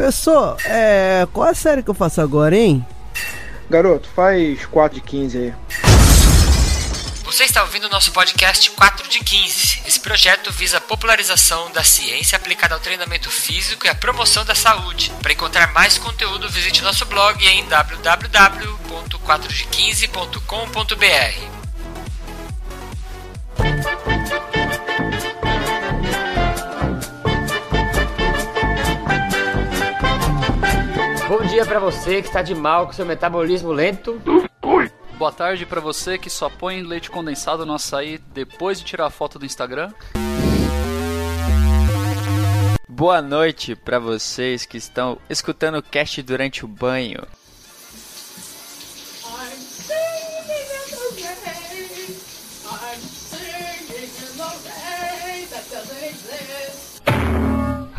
Pessoal, é. Qual a série que eu faço agora, hein? Garoto, faz 4 de 15 aí. Você está ouvindo o nosso podcast 4 de 15. Esse projeto visa a popularização da ciência aplicada ao treinamento físico e à promoção da saúde. Para encontrar mais conteúdo, visite nosso blog em www.4de15.com.br. dia pra você que está de mal com seu metabolismo lento. Boa tarde pra você que só põe leite condensado no açaí depois de tirar a foto do Instagram. Boa noite pra vocês que estão escutando o cast durante o banho.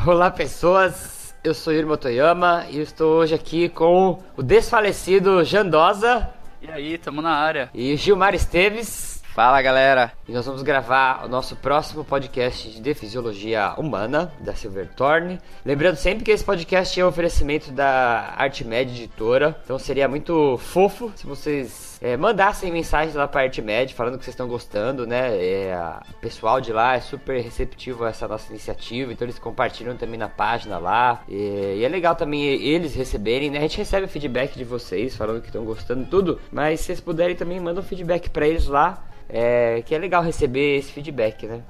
Olá, pessoas. Eu sou Yuri Motoyama e estou hoje aqui com o desfalecido Jandosa E aí, tamo na área. e Gilmar Esteves. Fala galera! E nós vamos gravar o nosso próximo podcast de fisiologia humana da Silverthorne. Lembrando sempre que esse podcast é um oferecimento da Artmed Editora. Então seria muito fofo se vocês é, mandassem mensagens lá para a falando que vocês estão gostando, né? É, o pessoal de lá é super receptivo a essa nossa iniciativa, então eles compartilham também na página lá. E, e é legal também eles receberem, né? A gente recebe feedback de vocês falando que estão gostando tudo, mas se vocês puderem também mandam feedback para eles lá. É, que é legal receber esse feedback, né?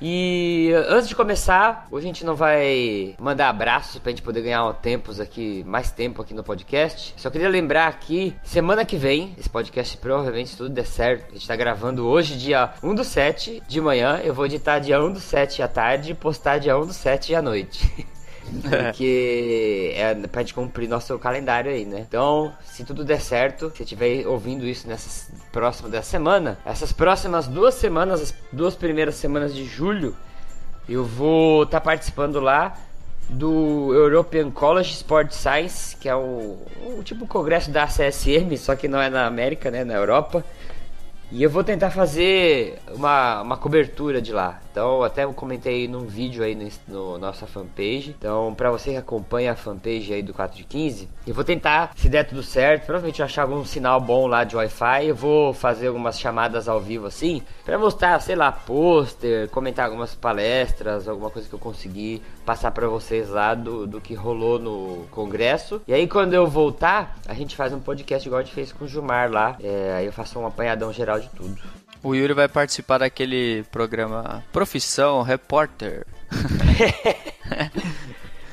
E antes de começar, hoje a gente não vai mandar abraços pra gente poder ganhar tempos aqui, mais tempo aqui no podcast. Só queria lembrar aqui, semana que vem, esse podcast provavelmente se tudo der certo, a gente tá gravando hoje, dia 1 do 7 de manhã, eu vou editar dia 1 do 7 à tarde e postar dia 1 do 7 à noite. Porque é pra gente cumprir nosso calendário aí, né? Então, se tudo der certo, se estiver ouvindo isso nessas próximas da semana, essas próximas duas semanas, as duas primeiras semanas de julho, eu vou estar participando lá do European College Sport Science, que é o, o tipo congresso da CSM, só que não é na América, né? Na Europa. E eu vou tentar fazer uma, uma cobertura de lá. Então, até eu comentei num vídeo aí no, no nossa fanpage. Então, pra você que acompanha a fanpage aí do 4 de 15, eu vou tentar, se der tudo certo, provavelmente achar algum sinal bom lá de Wi-Fi, eu vou fazer algumas chamadas ao vivo assim, pra mostrar, sei lá, pôster, comentar algumas palestras, alguma coisa que eu conseguir passar pra vocês lá do, do que rolou no congresso. E aí, quando eu voltar, a gente faz um podcast igual a gente fez com o Gilmar lá. É, aí eu faço um apanhadão geral de tudo. O Yuri vai participar daquele programa Profissão Repórter.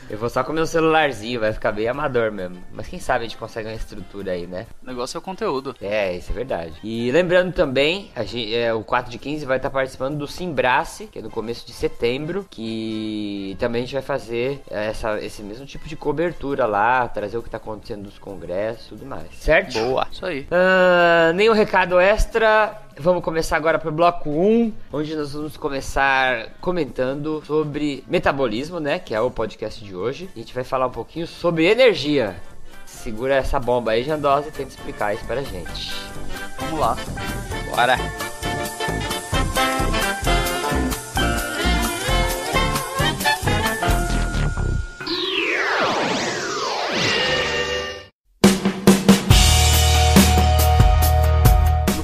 Eu vou só com meu celularzinho, vai ficar bem amador mesmo. Mas quem sabe a gente consegue uma estrutura aí, né? O negócio é o conteúdo. É, isso é verdade. E lembrando também, a gente, é, o 4 de 15 vai estar participando do Simbrace, que é no começo de setembro, que também a gente vai fazer essa, esse mesmo tipo de cobertura lá, trazer o que está acontecendo nos congressos e tudo mais. Certo? Boa! Isso aí. Ah, nenhum recado extra. Vamos começar agora pro bloco 1, onde nós vamos começar comentando sobre metabolismo, né? Que é o podcast de hoje. A gente vai falar um pouquinho sobre energia. Segura essa bomba aí, Jandosa, e tenta explicar isso pra gente. Vamos lá. Bora!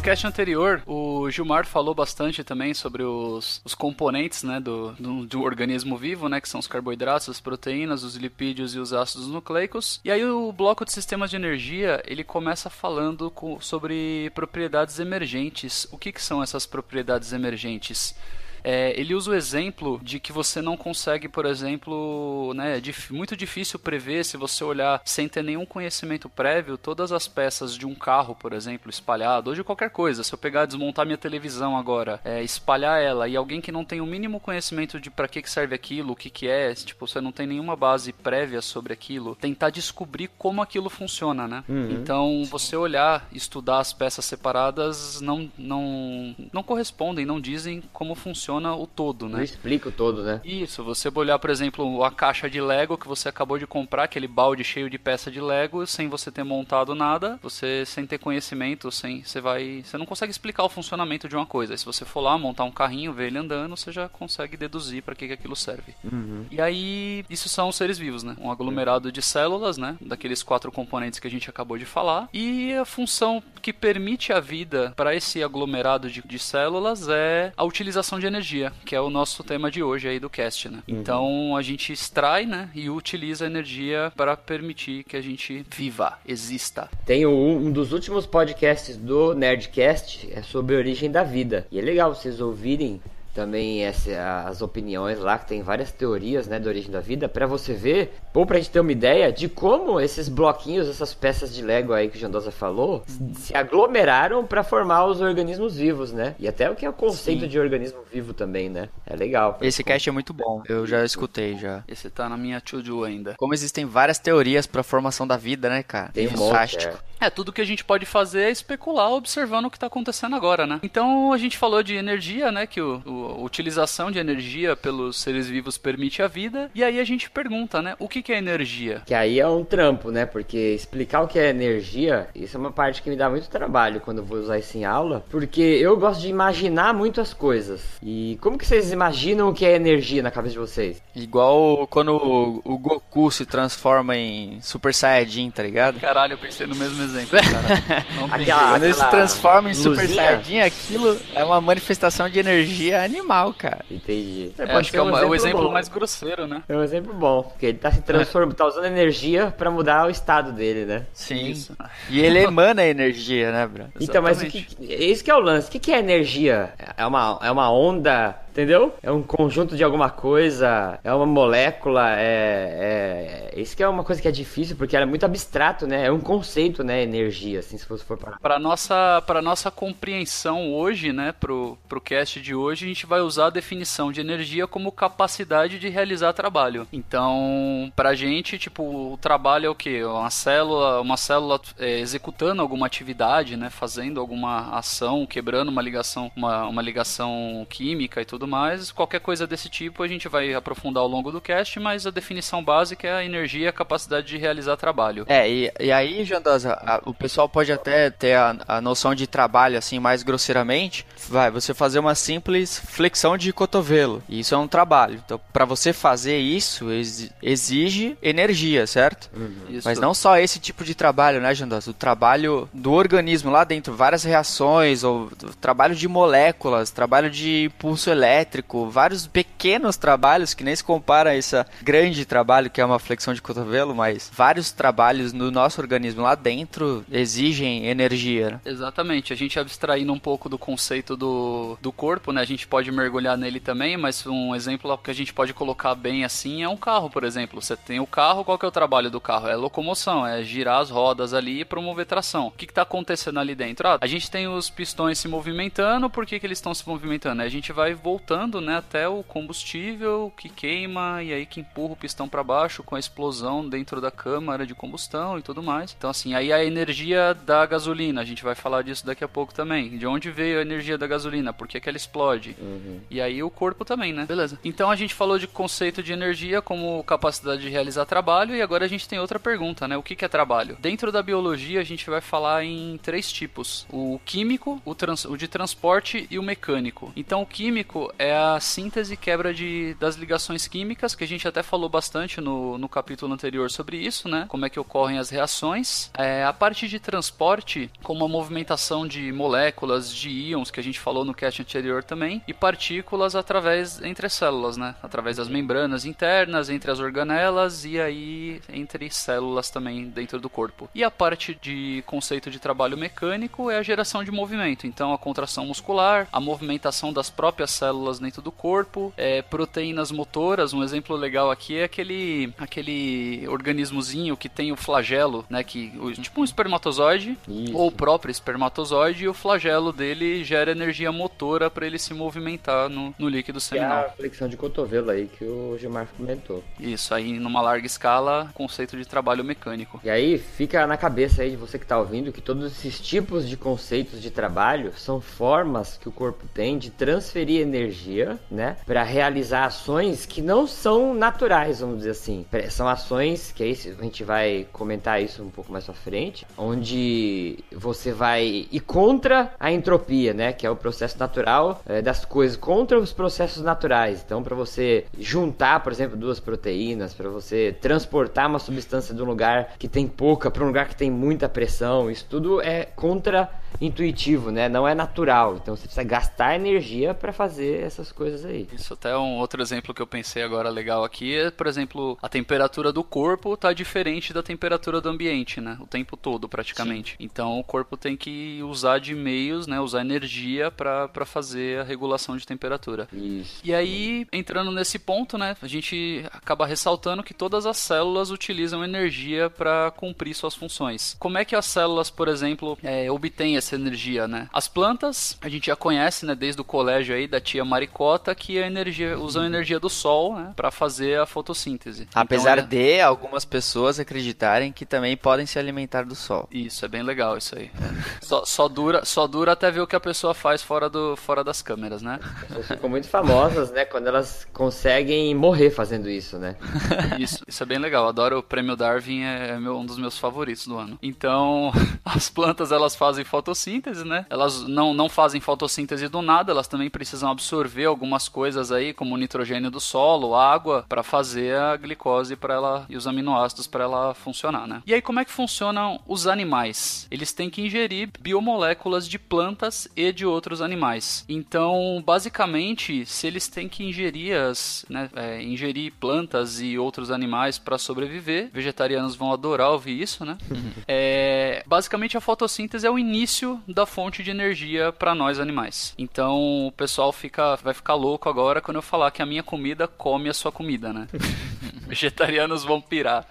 Cast anterior, o Gilmar falou bastante também sobre os, os componentes né, do, do, do organismo vivo, né, que são os carboidratos, as proteínas, os lipídios e os ácidos nucleicos. E aí o bloco de sistemas de energia, ele começa falando com- sobre propriedades emergentes. O que, que são essas propriedades emergentes? É, ele usa o exemplo de que você não consegue, por exemplo, né, é muito difícil prever se você olhar sem ter nenhum conhecimento prévio todas as peças de um carro, por exemplo, espalhado, ou de qualquer coisa. Se eu pegar desmontar minha televisão agora, é, espalhar ela e alguém que não tem o mínimo conhecimento de para que, que serve aquilo, o que, que é, tipo, você não tem nenhuma base prévia sobre aquilo, tentar descobrir como aquilo funciona, né? Então, você olhar, estudar as peças separadas não, não, não correspondem, não dizem como funciona funciona o todo, né? Não explica o todo, né? Isso, você olhar, por exemplo, a caixa de Lego que você acabou de comprar, aquele balde cheio de peça de Lego, sem você ter montado nada, você sem ter conhecimento, sem você vai, você não consegue explicar o funcionamento de uma coisa. Se você for lá montar um carrinho, ver ele andando, você já consegue deduzir para que, que aquilo serve. Uhum. E aí, isso são os seres vivos, né? Um aglomerado de células, né? Daqueles quatro componentes que a gente acabou de falar. E a função que permite a vida para esse aglomerado de, de células é a utilização de energia, que é o nosso tema de hoje aí do cast, né? Uhum. Então a gente extrai, né? E utiliza a energia para permitir que a gente viva, exista. Tem um, um dos últimos podcasts do Nerdcast é sobre a origem da vida. E é legal vocês ouvirem também essa, as opiniões lá, que tem várias teorias, né, da origem da vida, para você ver, ou pra gente ter uma ideia de como esses bloquinhos, essas peças de Lego aí que o Jandosa falou, se aglomeraram para formar os organismos vivos, né? E até o que é o conceito Sim. de organismo vivo também, né? É legal. Esse cast é muito bom, eu já escutei já. Esse tá na minha to-do ainda. Como existem várias teorias pra formação da vida, né, cara? Tem um monte, é. É, tudo que a gente pode fazer é especular observando o que está acontecendo agora, né? Então a gente falou de energia, né? Que o, o- a utilização de energia pelos seres vivos permite a vida. E aí a gente pergunta, né? O que, que é energia? Que aí é um trampo, né? Porque explicar o que é energia, isso é uma parte que me dá muito trabalho quando eu vou usar isso em aula. Porque eu gosto de imaginar muito as coisas. E como que vocês imaginam o que é energia na cabeça de vocês? Igual quando o, o Goku se transforma em Super Saiyajin, tá ligado? Caralho, eu pensei no mesmo exemplo, cara. Não pensei. Aquela- Quando ele se transforma em Super luzinha? Saiyajin, aquilo é uma manifestação de energia animal, cara. Entendi. É, Pode acho que é um uma- o exemplo bom. mais grosseiro, né? É um exemplo bom, porque ele tá se transformando, tá usando energia pra mudar o estado dele, né? Sim. Isso. E ele emana energia, né, bro? Então, mas o que, esse que é o lance. O que, que é energia? É uma, é uma onda, entendeu? É um conjunto de alguma coisa, é uma molécula, é, é... Isso que é uma coisa que é difícil, porque ela é muito abstrato, né? É um conceito, né? Energia, assim, se você for parar. Para nossa para nossa compreensão hoje, né, pro pro cast de hoje, a gente vai usar a definição de energia como capacidade de realizar trabalho. Então, pra gente, tipo, o trabalho é o quê? Uma célula, uma célula é, executando alguma atividade, né, fazendo alguma ação, quebrando uma ligação, uma, uma ligação química e tudo mais. Qualquer coisa desse tipo a gente vai aprofundar ao longo do cast, mas a definição básica é a energia e a capacidade de realizar trabalho. É, e, e aí, Jandosa, a- o pessoal pode até ter a, a noção de trabalho, assim, mais grosseiramente. Vai, você fazer uma simples flexão de cotovelo. E isso é um trabalho. Então, pra você fazer isso, exi- exige energia, certo? Isso. Mas não só esse tipo de trabalho, né, Jandosa? O trabalho do organismo lá dentro, várias reações, ou trabalho de moléculas, trabalho de pulso elétrico, vários pequenos trabalhos que nem se compara a esse grande trabalho que é uma flexão de cotovelo, mas vários trabalhos no nosso organismo lá dentro exigem energia. né? Exatamente, a gente abstraindo um pouco do conceito do, do corpo, né? A gente pode mergulhar nele também, mas um exemplo que a gente pode colocar bem assim é um carro, por exemplo. Você tem o carro, qual que é o trabalho do carro? É locomoção, é girar as rodas ali e promover tração. O que está acontecendo ali dentro? Ah, a gente tem os pistões se movimentando, por que, que eles estão se movimentando? A gente vai voltando né, até o combustível que queima e aí que empurra o pistão para baixo com a explosão dentro da câmara de combustão e tudo mais. Então, assim, aí a energia da gasolina, a gente vai falar disso daqui a pouco também. De onde veio a energia da gasolina? Por que, que ela explode? E aí o corpo também, né? Beleza. Então a gente falou de conceito de energia como capacidade de realizar trabalho e agora a gente tem outra pergunta, né? O que, que é trabalho? Dentro da biologia a gente vai falar em três tipos: o químico, o, trans- o de transporte e o mecânico. Então o químico é a síntese e quebra de, das ligações químicas, que a gente até falou bastante no, no capítulo anterior sobre isso, né? Como é que ocorrem as reações. É, a parte de transporte, como a movimentação de moléculas, de íons, que a gente falou no cast anterior também, e partículas através entre as células, né? Através das membranas internas, entre as organelas e aí entre células também dentro do corpo. E a parte de conceito de trabalho mecânico é a geração de movimento. Então a contração muscular, a movimentação das próprias células dentro do corpo, é, proteínas motoras. Um exemplo legal aqui é aquele aquele organismozinho que tem o flagelo, né? Que tipo um espermatozoide Isso. ou o próprio espermatozoide e o flagelo dele gera energia motora para ele se movimentar no, no líquido Que é seminal. a flexão de cotovelo aí que o Gilmar comentou. Isso aí, numa larga escala, conceito de trabalho mecânico. E aí fica na cabeça aí de você que tá ouvindo que todos esses tipos de conceitos de trabalho são formas que o corpo tem de transferir energia, né, para realizar ações que não são naturais, vamos dizer assim. São ações que aí a gente vai comentar isso um pouco mais pra frente, onde você vai ir contra a entropia, né, que é o processo natural é, das coisas, contra os processos naturais. Então, para você juntar, por exemplo, duas proteínas, para você transportar uma substância de um lugar que tem pouca para um lugar que tem muita pressão, isso tudo é contra intuitivo, né? Não é natural. Então você precisa gastar energia para fazer essas coisas aí. Isso até é um outro exemplo que eu pensei agora legal aqui é, por exemplo, a temperatura do corpo tá diferente da temperatura do ambiente, né? O tempo todo, praticamente. Sim. Então o corpo tem que usar de meios, né? Usar energia para fazer a regulação de temperatura. Isso. E aí, entrando nesse ponto, né? A gente acaba ressaltando que todas as células utilizam energia para cumprir suas funções. Como é que as células, por exemplo, é, obtêm essa energia, né? As plantas, a gente já conhece, né, desde o colégio aí da tia Maricota, que a energia, usam a energia do sol, né, para fazer a fotossíntese. Apesar então, é... de algumas pessoas acreditarem que também podem se alimentar do sol. Isso, é bem legal isso aí. só, só, dura, só dura até ver o que a pessoa faz fora, do, fora das câmeras, né? As pessoas ficam muito famosas, né, quando elas conseguem morrer fazendo isso, né? isso, isso é bem legal. Adoro o prêmio Darwin, é, é meu, um dos meus favoritos do ano. Então, as plantas elas fazem fotossíntese fotossíntese, né? Elas não, não fazem fotossíntese do nada, elas também precisam absorver algumas coisas aí, como o nitrogênio do solo, água, para fazer a glicose para ela e os aminoácidos para ela funcionar, né? E aí como é que funcionam os animais? Eles têm que ingerir biomoléculas de plantas e de outros animais. Então, basicamente, se eles têm que ingerir as, né, é, ingerir plantas e outros animais para sobreviver, vegetarianos vão adorar ouvir isso, né? é, basicamente a fotossíntese é o início início da fonte de energia para nós animais. Então o pessoal fica, vai ficar louco agora quando eu falar que a minha comida come a sua comida, né? Vegetarianos vão pirar.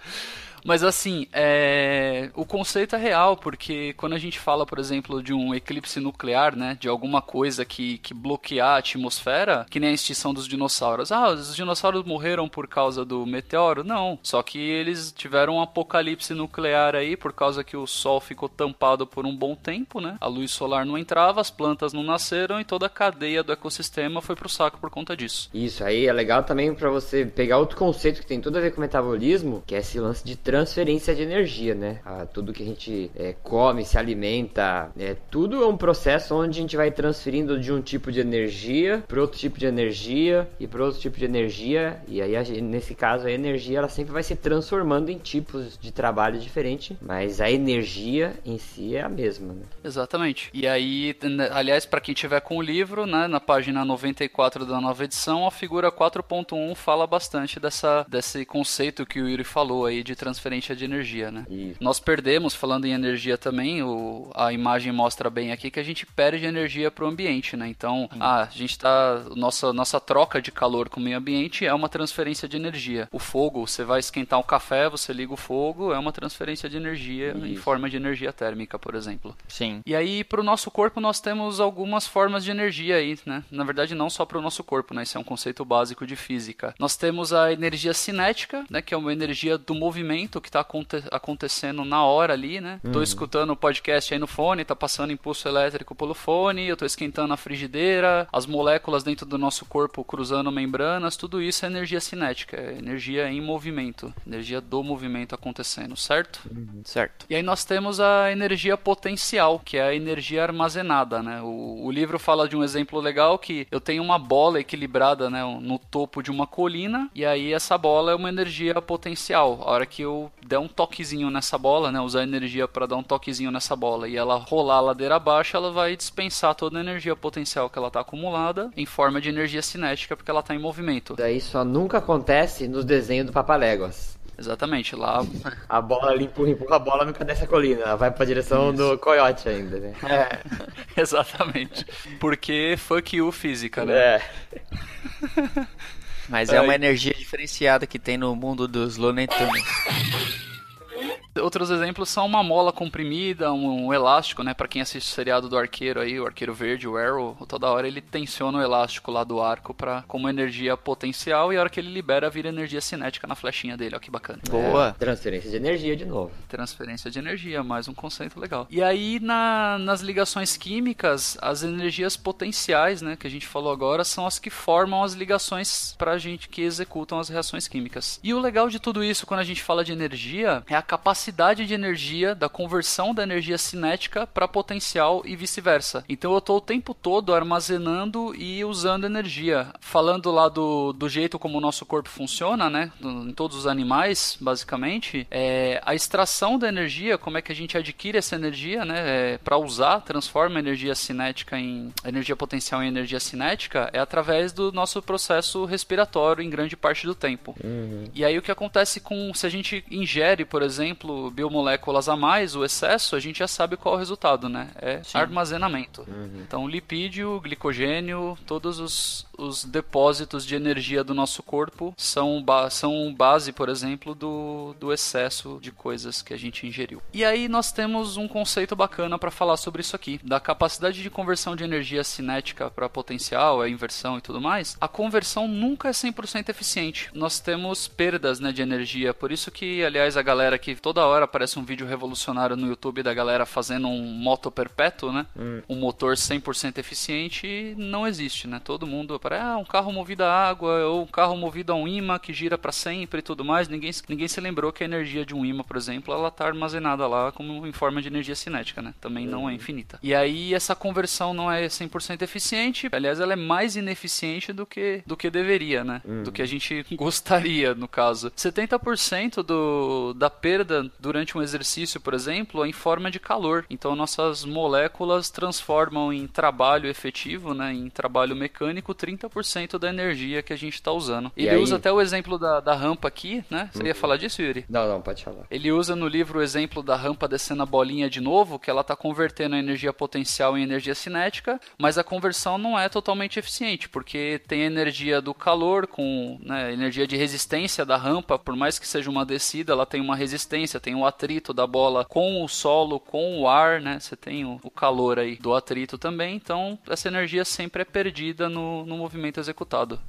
Mas assim, é... o conceito é real, porque quando a gente fala, por exemplo, de um eclipse nuclear, né? De alguma coisa que, que bloquear a atmosfera, que nem a extinção dos dinossauros. Ah, os dinossauros morreram por causa do meteoro? Não. Só que eles tiveram um apocalipse nuclear aí, por causa que o Sol ficou tampado por um bom tempo, né? A luz solar não entrava, as plantas não nasceram e toda a cadeia do ecossistema foi pro saco por conta disso. Isso aí é legal também para você pegar outro conceito que tem tudo a ver com metabolismo, que é esse lance de transferência de energia, né? Ah, tudo que a gente é, come, se alimenta, é, tudo é um processo onde a gente vai transferindo de um tipo de energia para outro tipo de energia e para outro tipo de energia. E aí, nesse caso, a energia ela sempre vai se transformando em tipos de trabalho diferente, mas a energia em si é a mesma, né? Exatamente. E aí, aliás, para quem tiver com o livro, né, na página 94 da nova edição, a figura 4.1 fala bastante dessa, desse conceito que o Yuri falou aí de transferência transferência de energia, né? Isso. Nós perdemos, falando em energia também, o, a imagem mostra bem aqui que a gente perde energia para o ambiente, né? Então, hum. ah, a gente tá. Nossa, nossa troca de calor com o meio ambiente é uma transferência de energia. O fogo, você vai esquentar um café, você liga o fogo, é uma transferência de energia Isso. em forma de energia térmica, por exemplo. Sim. E aí, para o nosso corpo, nós temos algumas formas de energia aí, né? Na verdade, não só para o nosso corpo, né? Isso é um conceito básico de física. Nós temos a energia cinética, né? Que é uma energia do movimento que está aconte acontecendo na hora ali, né? Uhum. Tô escutando o podcast aí no fone, tá passando impulso elétrico pelo fone, eu tô esquentando a frigideira, as moléculas dentro do nosso corpo cruzando membranas, tudo isso é energia cinética, é energia em movimento, energia do movimento acontecendo, certo? Uhum. Certo. E aí nós temos a energia potencial, que é a energia armazenada, né? O, o livro fala de um exemplo legal que eu tenho uma bola equilibrada, né, no topo de uma colina, e aí essa bola é uma energia potencial. A hora que eu der um toquezinho nessa bola, né, usar energia para dar um toquezinho nessa bola e ela rolar a ladeira abaixo, ela vai dispensar toda a energia potencial que ela está acumulada em forma de energia cinética porque ela está em movimento. Daí só nunca acontece nos desenhos do Papaléguas. Exatamente, lá. A bola ali empurra, empurra a bola nunca desce a colina, ela vai pra direção Isso. do coiote ainda, né? É, exatamente. Porque fuck you física, né? É. Mas é uma energia diferenciada que tem no mundo dos Looney Tunes. Outros exemplos são uma mola comprimida, um, um elástico, né? Para quem assiste o seriado do arqueiro aí, o arqueiro verde, o Arrow, toda hora ele tensiona o elástico lá do arco para como energia potencial e a hora que ele libera vira energia cinética na flechinha dele. Ó que bacana. Boa. É, transferência de energia de novo. Transferência de energia, mais um conceito legal. E aí na, nas ligações químicas, as energias potenciais, né, que a gente falou agora, são as que formam as ligações pra gente que executam as reações químicas. E o legal de tudo isso quando a gente fala de energia é a capacidade de energia da conversão da energia cinética para potencial e vice-versa. Então eu estou o tempo todo armazenando e usando energia. Falando lá do, do jeito como o nosso corpo funciona, né? Em todos os animais, basicamente, é, a extração da energia, como é que a gente adquire essa energia, né? É, para usar, transforma energia cinética em energia potencial em energia cinética, é através do nosso processo respiratório em grande parte do tempo. Uhum. E aí o que acontece com se a gente ingere, por exemplo, biomoléculas a mais, o excesso, a gente já sabe qual é o resultado, né? É Sim. armazenamento. Então, lipídio, glicogênio, todos os, os depósitos de energia do nosso corpo são, ba são base, por exemplo, do, do excesso de coisas que a gente ingeriu. E aí nós temos um conceito bacana para falar sobre isso aqui, da capacidade de conversão de energia cinética para potencial, a inversão e tudo mais. A conversão nunca é 100% eficiente. Nós temos perdas né, de energia, por isso que, aliás, a galera que toda hora aparece um vídeo revolucionário no YouTube da galera fazendo um moto perpétuo, né? Um motor 100% eficiente não existe, né? Todo mundo para ah, um carro movido a água ou um carro movido a um imã que gira para sempre e tudo mais. Ninguém, ninguém se lembrou que a energia de um imã, por exemplo, ela tá armazenada lá como em forma de energia cinética, né? Também não é infinita. E aí essa conversão não é 100% eficiente. Aliás, ela é mais ineficiente do que do que deveria, né? Do que a gente gostaria, no caso. 70% do, da perda durante um exercício, por exemplo, é em forma de calor. Então nossas moléculas transformam em trabalho efetivo, né, em trabalho mecânico, 30% da energia que a gente está usando. Ele usa até o exemplo da, da rampa aqui, né? Você ia falar disso, Yuri? Não, não, pode falar. Ele usa no livro o exemplo da rampa descendo a bolinha de novo, que ela está convertendo a energia potencial em energia cinética, mas a conversão não é totalmente eficiente, porque tem a energia do calor com né, energia de resistência da rampa, por mais que seja uma descida, ela tem uma resistência, tem o atrito da bola com o solo, com o ar, né? Você tem o, o calor aí do atrito também, então essa energia sempre é perdida no, no movimento executado.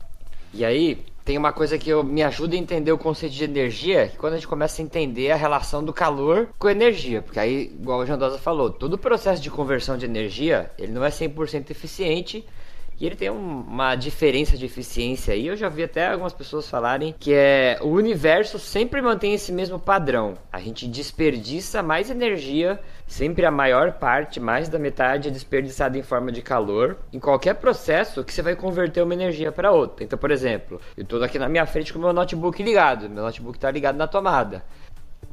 E aí, tem uma coisa que eu, me ajuda a entender o conceito de energia, que quando a gente começa a entender a relação do calor com a energia, porque aí, igual o Jandosa falou, todo o processo de conversão de energia, ele não é 100% eficiente, e ele tem um- uma diferença de eficiência aí. Eu já vi até algumas pessoas falarem que é o universo sempre mantém esse mesmo padrão. A gente desperdiça mais energia, sempre a maior parte, mais da metade é desperdiçada em forma de calor, em qualquer processo que você vai converter uma energia para outra. Então, por exemplo, eu estou aqui na minha frente com o meu notebook ligado, meu notebook está ligado na tomada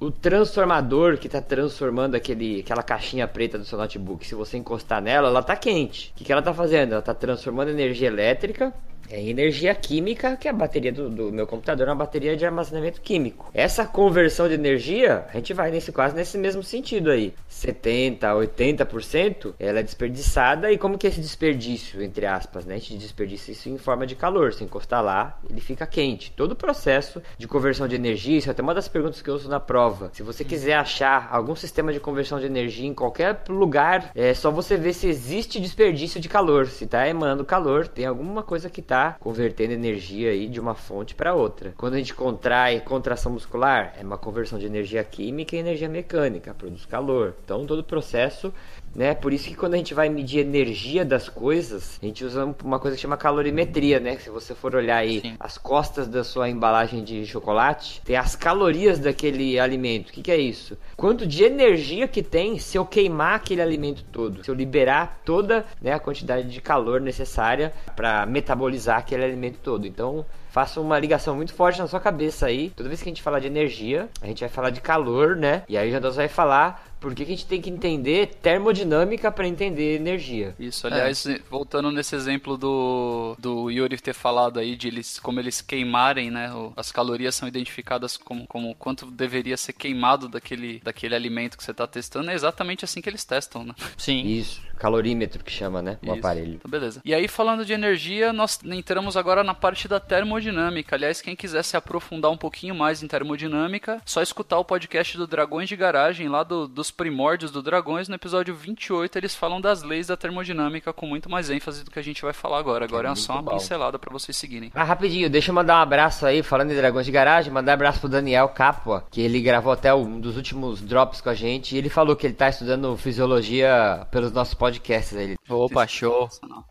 o transformador que está transformando aquele, aquela caixinha preta do seu notebook, se você encostar nela, ela está quente. O que, que ela está fazendo? Ela está transformando energia elétrica em energia química, que é a bateria do, do meu computador, é uma bateria de armazenamento químico. Essa conversão de energia, a gente vai nesse quase nesse mesmo sentido aí. 70, 80%, ela é desperdiçada. E como que é esse desperdício, entre aspas, né? A gente desperdiça isso em forma de calor. Se encostar lá, ele fica quente. Todo o processo de conversão de energia, isso é até uma das perguntas que eu uso na prova. Se você quiser achar algum sistema de conversão de energia em qualquer lugar, é só você ver se existe desperdício de calor. Se está emanando calor, tem alguma coisa que está convertendo energia aí de uma fonte para outra. Quando a gente contrai contração muscular, é uma conversão de energia química e energia mecânica, produz calor. Então todo o processo né? Por isso que quando a gente vai medir a energia das coisas, a gente usa uma coisa que chama calorimetria, né? Se você for olhar aí Sim. as costas da sua embalagem de chocolate, tem as calorias daquele alimento. O que, que é isso? Quanto de energia que tem se eu queimar aquele alimento todo, se eu liberar toda né, a quantidade de calor necessária para metabolizar aquele alimento todo. Então, faça uma ligação muito forte na sua cabeça aí. Toda vez que a gente falar de energia, a gente vai falar de calor, né? E aí o Jandos vai falar por que, que a gente tem que entender termodinâmica para entender energia. Isso, aliás, voltando nesse exemplo do, do Yuri ter falado aí de eles, como eles queimarem, né? as calorias são identificadas como, como quanto deveria ser queimado daquele, daquele alimento que você está testando, é exatamente assim que eles testam, né? Sim. Isso. Calorímetro que chama, né? O Isso. aparelho. Então, beleza. E aí, falando de energia, nós entramos agora na parte da termodinâmica. Aliás, quem quiser se aprofundar um pouquinho mais em termodinâmica, só escutar o podcast do Dragões de Garagem, lá do- dos primórdios do Dragões. No episódio 28, eles falam das leis da termodinâmica com muito mais ênfase do que a gente vai falar agora. Agora é, É só uma bom. pincelada pra vocês seguirem. Ah, rapidinho, deixa eu mandar um abraço aí, falando em Dragões de Garagem, mandar um abraço pro Daniel Capua, que ele gravou até um dos últimos drops com a gente, e ele falou que ele tá estudando fisiologia pelos nossos podcasts. Ele, Opa, show.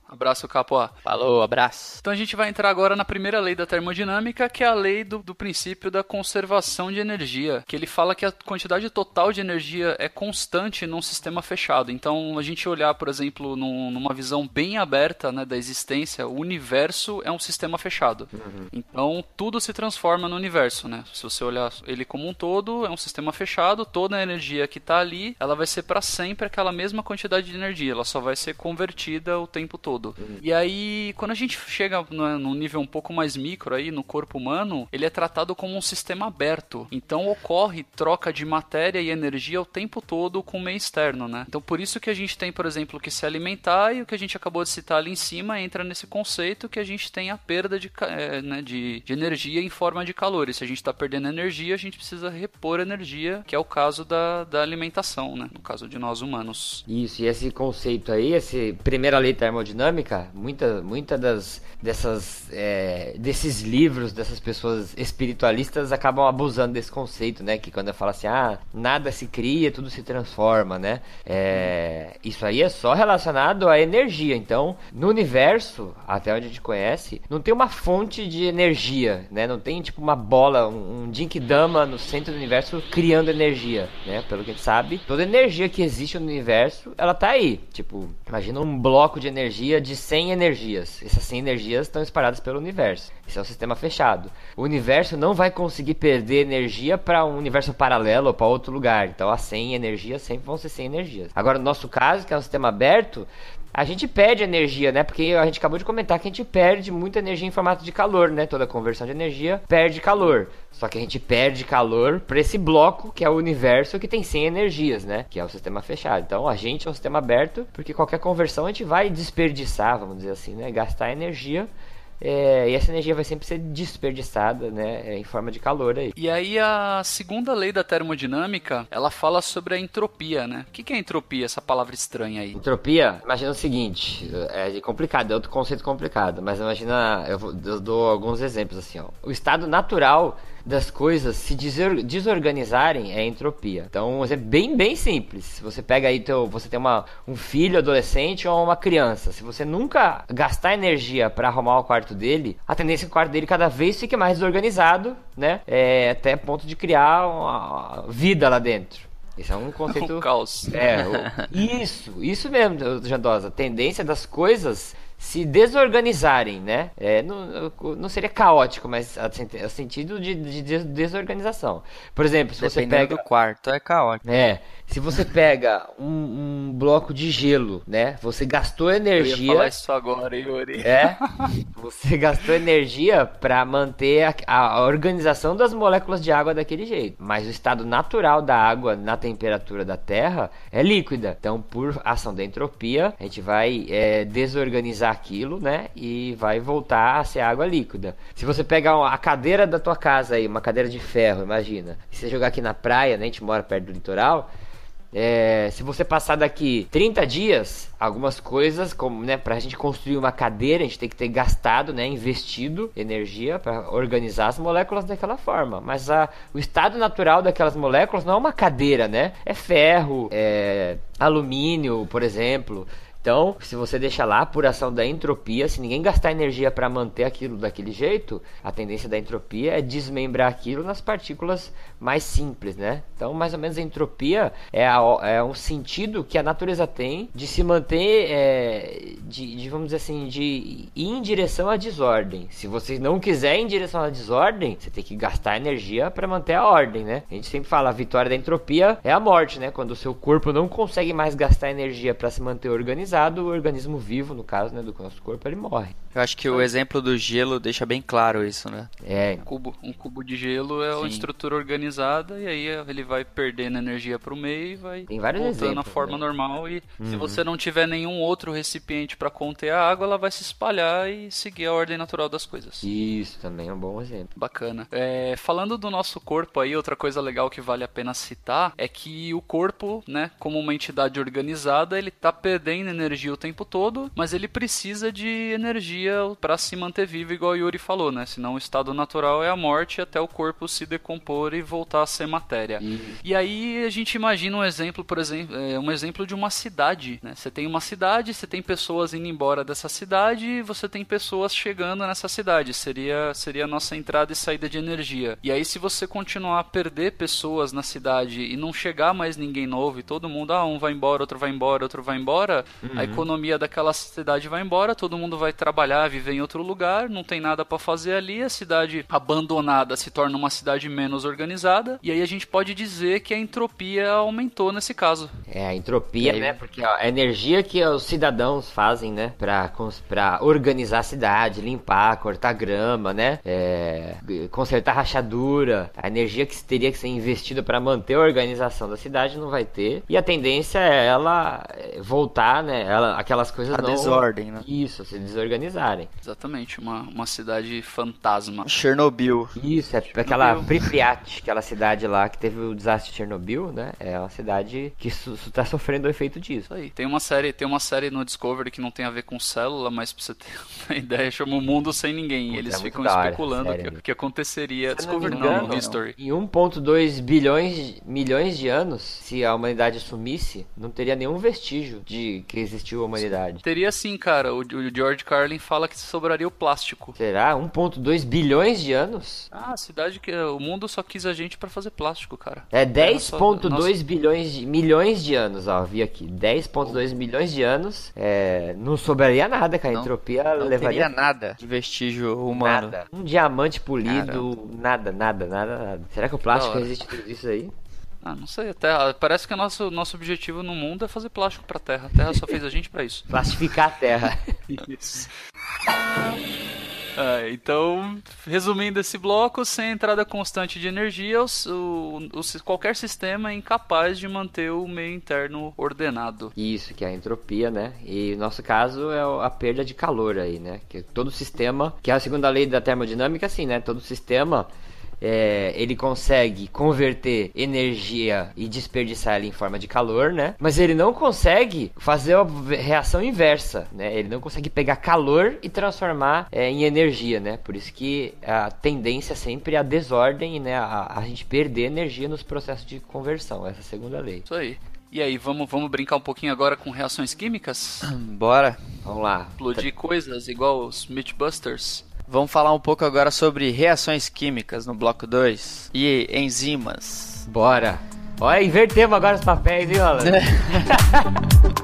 Abraço, Capoá. Falou, abraço. Então a gente vai entrar agora na primeira lei da termodinâmica, que é a lei do, do princípio da conservação de energia, que ele fala que a quantidade total de energia é constante num sistema fechado. Então a gente olhar, por exemplo, num- numa visão bem aberta né, da existência, o universo é um sistema fechado. Então tudo se transforma no universo, né? Se você olhar ele como um todo, é um sistema fechado, toda a energia que está ali, ela vai ser para sempre aquela mesma quantidade de energia, ela só vai ser convertida o tempo todo. E aí, quando a gente chega num nível um pouco mais micro aí, no corpo humano, ele é tratado como um sistema aberto. Então ocorre troca de matéria e energia o tempo todo com o meio externo, né? Então por isso que a gente tem, por exemplo, que se alimentar e o que a gente acabou de citar ali em cima entra nesse conceito que a gente tem a perda de, eh, né, de, de energia em forma de calor. E se a gente está perdendo energia, a gente precisa repor energia, que é o caso da, da alimentação, né? No caso de nós humanos. Isso, e esse conceito aí, esse primeira lei termodinâmica, muita, muita das dessas é, desses livros dessas pessoas espiritualistas acabam abusando desse conceito, né? Que quando fala assim, ah, nada se cria, tudo se transforma, né? É, isso aí é só relacionado à energia. Então, no universo, até onde a gente conhece, não tem uma fonte de energia, né? Não tem tipo uma bola, um, um Jinkidama no centro do universo criando energia, né? Pelo que a gente sabe, toda energia que existe no universo, ela tá aí. Tipo, imagina um bloco de de 100 energias. Essas 100 energias estão espalhadas pelo universo. Esse é um sistema fechado. O universo não vai conseguir perder energia para um universo paralelo ou para outro lugar. Então, as 100 energias sempre vão ser 100 energias. Agora, no nosso caso, que é um sistema aberto, a gente perde energia, né? Porque a gente acabou de comentar que a gente perde muita energia em formato de calor, né? Toda conversão de energia perde calor. Só que a gente perde calor para esse bloco que é o universo que tem 100 energias, né? Que é o sistema fechado. Então a gente é um sistema aberto porque qualquer conversão a gente vai desperdiçar, vamos dizer assim, né? Gastar energia. É, e essa energia vai sempre ser desperdiçada, né? é, Em forma de calor aí. E aí a segunda lei da termodinâmica, ela fala sobre a entropia, né? O que que é entropia, essa palavra estranha aí? Entropia, imagina o seguinte, é complicado, é outro conceito complicado, mas imagina, eu, vou- eu dou alguns exemplos assim, ó. O estado natural das coisas se desor- desorganizarem é entropia. Então, é bem, bem simples. Você pega aí, teu, você tem uma, um filho, adolescente ou uma criança, se você nunca gastar energia para arrumar o quarto dele, a tendência é que o quarto dele cada vez fique mais desorganizado, né? É, até ponto de criar uma vida lá dentro. Esse é um conceito... O caos. É, o- isso, isso mesmo, Jandosa. A tendência das coisas se desorganizarem, né? É, não, não seria caótico, mas a sentido de, de des- desorganização. Por exemplo, se você Dependendo pega. do quarto, é caótico. É, se você pega um, um bloco de gelo, né? Você gastou Eu ia energia. falar isso agora, Yuri. É, você gastou energia para manter a, a organização das moléculas de água daquele jeito. Mas o estado natural da água na temperatura da Terra é líquida. Então, por ação da entropia, a gente vai é, desorganizar aquilo, né? E vai voltar a ser água líquida. Se você pegar uma- a cadeira da tua casa aí, uma cadeira de ferro, imagina, e você jogar aqui na praia, né? A gente mora perto do litoral. É, se você passar daqui 30 dias, algumas coisas, como, né, pra gente construir uma cadeira, a gente tem que ter gastado, né, investido energia para organizar as moléculas daquela forma. Mas a, o estado natural daquelas moléculas não é uma cadeira, né? É ferro, é alumínio, por exemplo. Então, se você deixar lá por ação da entropia, se ninguém gastar energia para manter aquilo daquele jeito, a tendência da entropia é desmembrar aquilo nas partículas mais simples, né? Então, mais ou menos a entropia é, a- é um sentido que a natureza tem de se manter, é, de, de, vamos dizer assim, de ir em direção à desordem. Se você não quiser ir em direção à desordem, você tem que gastar energia para manter a ordem, né? A gente sempre fala, a vitória da entropia é a morte, né? Quando o seu corpo não consegue mais gastar energia para se manter organizado, o organismo vivo, no caso, né, do nosso corpo, ele morre. Eu acho que o exemplo do gelo deixa bem claro isso, né? É. Um cubo, um cubo de gelo é uma Sim. estrutura organizada e aí ele vai perdendo energia pro meio e vai voltando à exemplos, forma né? normal e se Uhum. você não tiver nenhum outro recipiente para conter a água, ela vai se espalhar e seguir a ordem natural das coisas. Isso também é um bom exemplo. Bacana. É, falando do nosso corpo aí, outra coisa legal que vale a pena citar é que o corpo, né, como uma entidade organizada, ele tá perdendo energia o tempo todo, mas ele precisa de energia para se manter vivo, igual o Yuri falou, né? Senão o estado natural é a morte até o corpo se decompor e voltar a ser matéria. E E aí a gente imagina um exemplo, por exemplo, é, um exemplo de uma cidade, né? Você tem uma cidade, você tem pessoas indo embora dessa cidade, e você tem pessoas chegando nessa cidade. Seria seria a nossa entrada e saída de energia. E aí se você continuar a perder pessoas na cidade e não chegar mais ninguém novo e todo mundo, ah, um vai embora, outro vai embora, outro vai embora, a economia daquela cidade vai embora, todo mundo vai trabalhar, viver em outro lugar, não tem nada para fazer ali, a cidade abandonada se torna uma cidade menos organizada, e aí a gente pode dizer que a entropia aumentou nesse caso. É, a entropia, aí? né? Porque ó, a energia que os cidadãos fazem, né? Pra, pra organizar a cidade, limpar, cortar grama, né? É, consertar rachadura. A energia que teria que ser investida pra manter a organização da cidade não vai ter. E a tendência é ela é, voltar, né? Ela, aquelas coisas A não... desordem, né? Isso, se desorganizarem. Exatamente, uma, uma cidade fantasma. Chernobyl. Isso, é aquela Pripyat, aquela cidade lá que teve o desastre de Chernobyl, né? É uma cidade que su su- tá sofrendo o efeito disso. Isso aí. Tem uma série, tem uma série no Discovery que não tem a ver com célula, mas pra você ter uma ideia, chama o Mundo Sem Ninguém. E Puta, eles é ficam hora, especulando o sério. que, o que aconteceria. Não Discovery não, engano, no History. Em 1.2 bilhões de- milhões de anos, se a humanidade sumisse, não teria nenhum vestígio de que existiu a humanidade. Teria sim, cara. O, o George Carlin fala que sobraria o plástico. Será? 1.2 bilhões de anos? Ah, a cidade que o mundo só quis a gente pra fazer plástico, cara. É Era só- 10.2 nossa. bilhões de milhões de anos, ó, vi aqui. 10.2 milhões de anos, é, não sobraria nada, cara. A entropia Não levaria teria nada de vestígio humano. nada. Um diamante polido, nada, nada, nada, nada. Será que o plástico resiste tudo isso aí? Ah, não sei. A Terra, parece que o nosso, nosso objetivo no mundo é fazer plástico pra Terra. A Terra só fez a gente pra isso. Plastificar a Terra. Isso. Ah, então, resumindo esse bloco, sem entrada constante de energia, os- o, o- qualquer sistema é incapaz de manter o meio interno ordenado. Isso, que é a entropia, né? E no nosso caso é o- a perda de calor aí, né? Que todo sistema, que é a segunda lei da termodinâmica, assim, né? Todo sistema é, ele consegue converter energia e desperdiçar ela em forma de calor, né? Mas ele não consegue fazer a reação inversa, né? Ele não consegue pegar calor e transformar é, em energia, né? Por isso que a tendência sempre é a desordem, né? A, a gente perder energia nos processos de conversão, essa é a segunda lei. Isso aí. E aí, vamos, vamos brincar um pouquinho agora com reações químicas? Bora. Vamos lá. Explodir coisas igual os Mythbusters. Vamos falar um pouco agora sobre reações químicas no bloco 2 e enzimas. Bora. Olha, invertemos agora os papéis, hein, Rolando?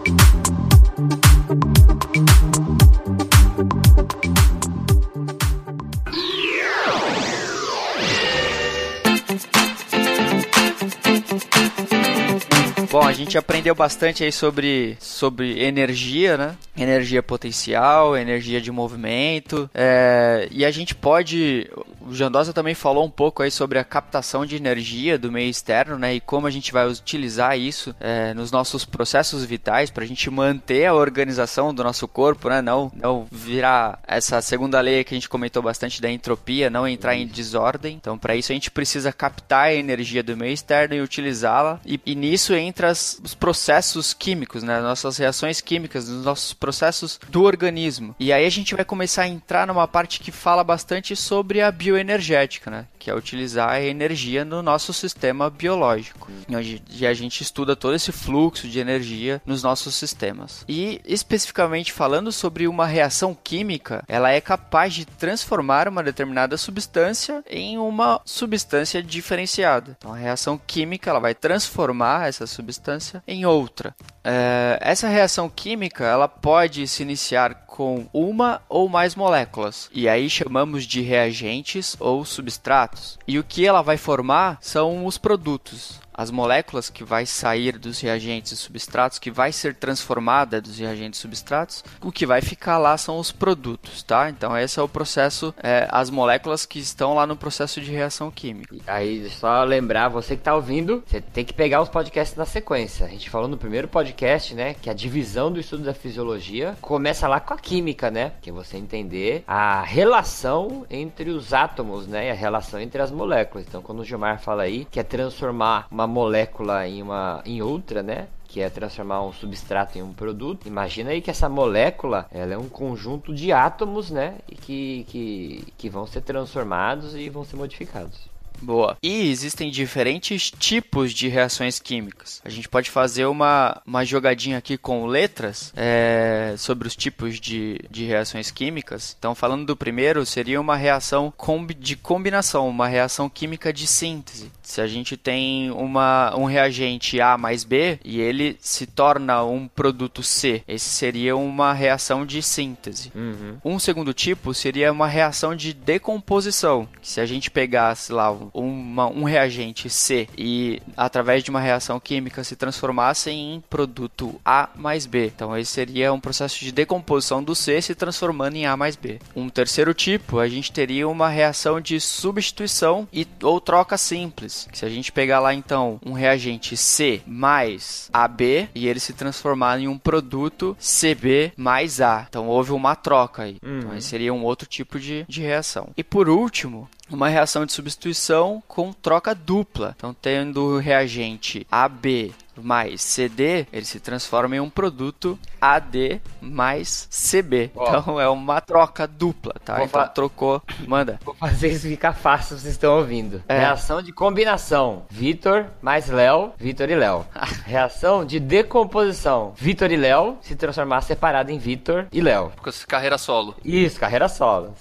Bom, a gente aprendeu bastante aí sobre, sobre energia, né? Energia potencial, energia de movimento. é, e a gente pode. O Jandosa também falou um pouco aí sobre a captação de energia do meio externo, né? E como a gente vai utilizar isso é, nos nossos processos vitais para a gente manter a organização do nosso corpo, né? Não, não virar essa segunda lei que a gente comentou bastante da entropia, não entrar em desordem. Então, para isso a gente precisa captar a energia do meio externo e utilizá-la. E, e nisso entra as- os processos químicos, né? Nossas reações químicas, os nossos processos do organismo. E aí a gente vai começar a entrar numa parte que fala bastante sobre a bioenergética, né? Que é utilizar a energia no nosso sistema biológico. Onde a gente estuda todo esse fluxo de energia nos nossos sistemas. E especificamente falando sobre uma reação química, ela é capaz de transformar uma determinada substância em uma substância diferenciada. Então a reação química ela vai transformar essa substância em outra. É, essa reação química ela pode se iniciar com uma ou mais moléculas e aí chamamos de reagentes ou substratos. E o que ela vai formar são os produtos. As moléculas que vai sair dos reagentes e substratos, que vai ser transformada dos reagentes e substratos, o que vai ficar lá são os produtos, tá? Então esse é o processo, é, as moléculas que estão lá no processo de reação química. Aí, só lembrar, você que tá ouvindo, você tem que pegar os podcasts na sequência. A gente falou no primeiro podcast, né, que a divisão do estudo da fisiologia começa lá com a química, né? Que é você entender a relação entre os átomos, né, e a relação entre as moléculas. Então, quando o Gilmar fala aí que é transformar uma molécula em uma em outra, né? que é transformar um substrato em um produto. Imagina aí que essa molécula ela é um conjunto de átomos, né? E que, que, que vão ser transformados e vão ser modificados. Boa. E existem diferentes tipos de reações químicas. A gente pode fazer uma, uma jogadinha aqui com letras é, sobre os tipos de, de reações químicas. Então, falando do primeiro, seria uma reação de combinação, uma reação química de síntese. Se a gente tem uma, um reagente A mais B e ele se torna um produto C, esse seria uma reação de síntese. Uhum. Um segundo tipo seria uma reação de decomposição. Se a gente pegasse lá uma, um reagente C e através de uma reação química se transformasse em produto A mais B. Então esse seria um processo de decomposição do C se transformando em A mais B. Um terceiro tipo, a gente teria uma reação de substituição e, ou troca simples. Se a gente pegar lá então um reagente C mais AB e ele se transformar em um produto CB mais A. Então houve uma troca aí. Então, Uhum. Então esse seria um outro tipo de, de reação. E por último, uma reação de substituição com troca dupla. Então, tendo o reagente AB mais CD, ele se transforma em um produto AD mais CB. Ó. Então é uma troca dupla, tá? Vou então fa- trocou, manda. Vou fazer isso ficar fácil, vocês estão ouvindo. É. Reação de combinação: Vitor mais Léo, Vitor e Léo. Reação de decomposição: Vitor e Léo se transformar separado em Vitor e Léo. Carreira solo. Isso, carreira solo.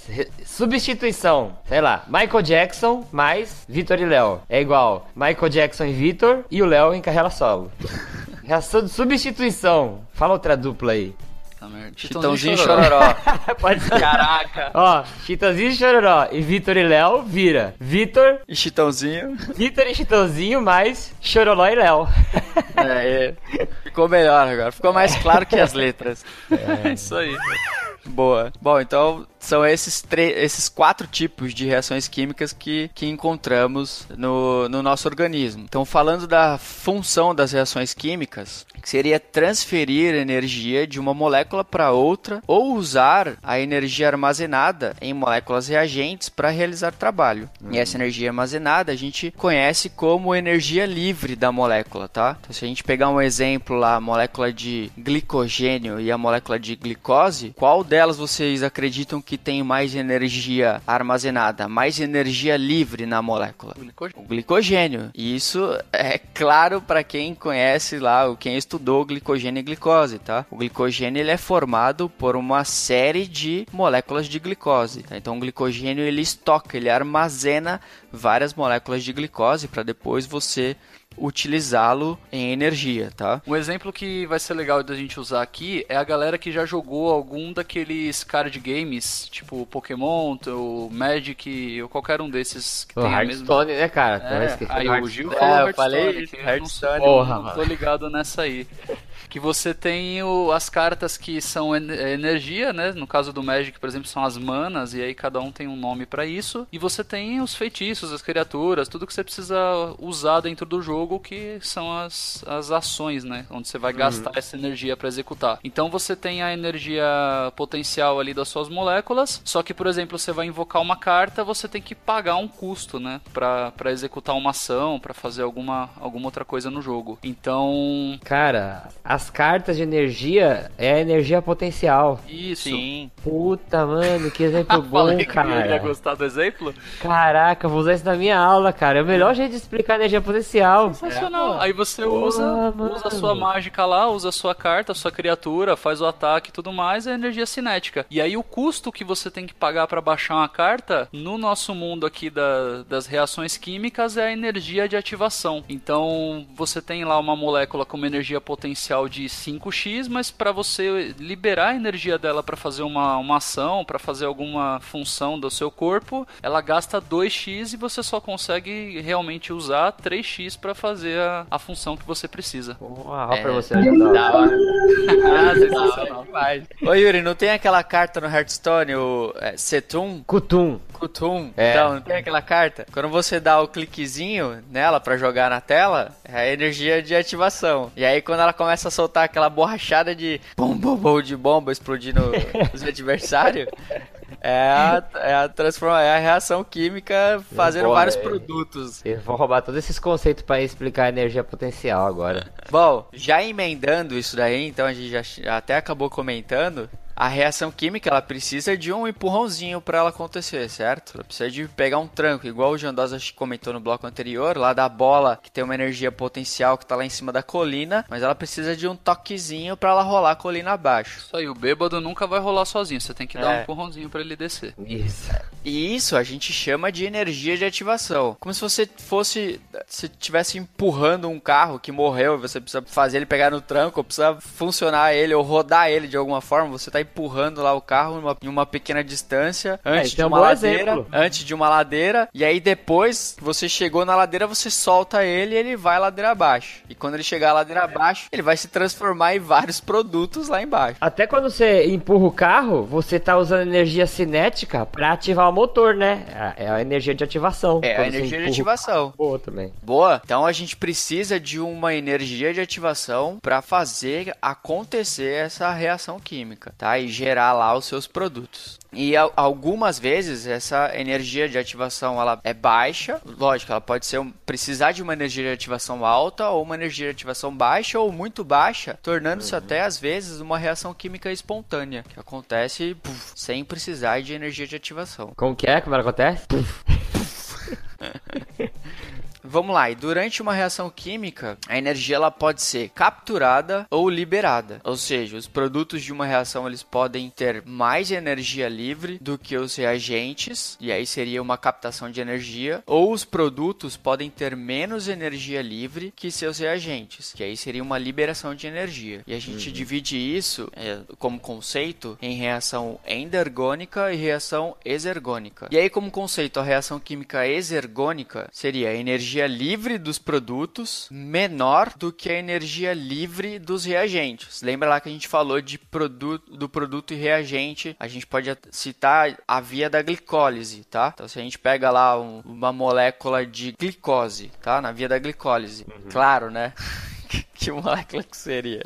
Substituição, sei lá, Michael Jackson mais Vitor e Léo. É igual Michael Jackson e Vitor e o Léo em carreira solo. Reação de substituição. Fala outra dupla aí. Tá merda. Chitãozinho e Chororó. Pode ser. Caraca. Ó, Chitãozinho e Chororó e Vitor e Léo vira Vitor, E Chitãozinho. Vitor e Chitãozinho mais Chororó e Léo. É, é. ficou melhor agora. Ficou mais claro que as letras. É isso aí. Boa. Bom, então são esses, esses quatro tipos de reações químicas que, que encontramos no, no nosso organismo. Então, falando da função das reações químicas, que seria transferir energia de uma molécula para outra ou usar a energia armazenada em moléculas reagentes para realizar trabalho. E essa energia armazenada a gente conhece como energia livre da molécula, tá? Então, se a gente pegar um exemplo lá, a molécula de glicogênio e a molécula de glicose, qual delas vocês acreditam que tem mais energia armazenada, mais energia livre na molécula? O glicogênio. E isso é claro para quem conhece lá, o quem estudou glicogênio e glicose, tá? O glicogênio ele é formado por uma série de moléculas de glicose. tá? Então o glicogênio ele estoca, ele armazena várias moléculas de glicose para depois você utilizá-lo em energia, tá? Um exemplo que vai ser legal da gente usar aqui é a galera que já jogou algum daqueles card games, tipo Pokémon, o Magic, ou qualquer um desses que O tem a mesma... Hearthstone, né, cara? É, aí o Hearthstone. Gil É, falou eu Hearthstone, falei que eu Hearthstone, não, porra, não tô ligado nessa aí. Que você tem o- as cartas que são en- é, energia, né? No caso do Magic, por exemplo, são as manas, e aí cada um tem um nome pra isso. E você tem os feitiços, as criaturas, tudo que você precisa usar dentro do jogo, que são as, as ações, né? Onde você vai gastar essa energia pra executar. Então você tem a energia potencial ali das suas moléculas, só que, por exemplo, você vai invocar uma carta, você tem que pagar um custo, né? Pra, pra executar uma ação, pra fazer alguma, alguma outra coisa no jogo. Então, Cara, as cartas de energia é a energia potencial. isso. Sim. Puta, mano, que exemplo bom, Falei que ia cara. gostar do exemplo. Caraca, vou usar isso na minha aula, cara. É o melhor jeito de explicar energia potencial. Sensacional. Aí você usa, mano. usa a sua mágica lá, usa a sua carta, a sua criatura, faz o ataque e tudo mais, é energia cinética. E aí o custo que você tem que pagar pra baixar uma carta, no nosso mundo aqui da- das reações químicas, é a energia de ativação. Então você tem lá uma molécula com uma energia potencial potencial de 5x, mas para você liberar a energia dela para fazer uma, uma ação, para fazer alguma função do seu corpo, ela gasta 2x e você só consegue realmente usar 3x para fazer a, a função que você precisa. Uau, é, pra você ajudar. Da hora. ah, sensacional. Ô Yuri, não tem aquela carta no Hearthstone, o é, Setum? Kutum. Kutum. É. Então, não tem aquela carta? Quando você dá o cliquezinho nela para jogar na tela, é a energia de ativação. E aí quando ela começa a soltar aquela borrachada de bom, bom, bom de bomba explodindo os adversários, é a, é a transforma, é a reação química fazendo vou, vários é, produtos. Eu vou roubar todos esses conceitos para explicar a energia potencial agora. Bom, já emendando isso daí, então a gente já até acabou comentando a reação química ela precisa de um empurrãozinho para ela acontecer, certo? Ela precisa de pegar um tranco, igual o Jandosa comentou no bloco anterior, lá da bola que tem uma energia potencial que tá lá em cima da colina, mas ela precisa de um toquezinho para ela rolar a colina abaixo. Isso aí, o bêbado nunca vai rolar sozinho, você tem que dar é. um empurrãozinho para ele descer. Isso. E isso a gente chama de energia de ativação. Como se você fosse, se tivesse empurrando um carro que morreu, você precisa fazer ele pegar no tranco, ou precisa funcionar ele ou rodar ele de alguma forma, você tá empurrando lá o carro numa, em uma pequena distância antes é, de uma um ladeira, exemplo. antes de uma ladeira, e aí depois que você chegou na ladeira, você solta ele e ele vai ladeira abaixo. E quando ele chegar ladeira abaixo, ele vai se transformar em vários produtos lá embaixo. Até quando você empurra o carro, você tá usando energia cinética para ativar o motor, né? É a energia de ativação. É a energia de ativação. Boa também. Boa. Então a gente precisa de uma energia de ativação para fazer acontecer essa reação química, tá? E gerar lá os seus produtos. E algumas vezes essa energia de ativação ela é baixa, lógico, ela pode ser um, precisar de uma energia de ativação alta ou uma energia de ativação baixa ou muito baixa, tornando-se uhum. até às vezes uma reação química espontânea, que acontece puf, sem precisar de energia de ativação. Como que é? Como ela acontece? Vamos lá, e durante uma reação química, a energia ela pode ser capturada ou liberada. Ou seja, os produtos de uma reação eles podem ter mais energia livre do que os reagentes, e aí seria uma captação de energia, ou os produtos podem ter menos energia livre que seus reagentes, que aí seria uma liberação de energia. E a gente uhum. divide isso é, como conceito em reação endergônica e reação exergônica. E aí como conceito, a reação química exergônica seria a energia energia livre dos produtos menor do que a energia livre dos reagentes. Lembra lá que a gente falou de produto, do produto e reagente? A gente pode citar a via da glicólise, tá? Então, se a gente pega lá um, uma molécula de glicose, tá? Na via da glicólise. Uhum. Claro, né? que molécula que seria?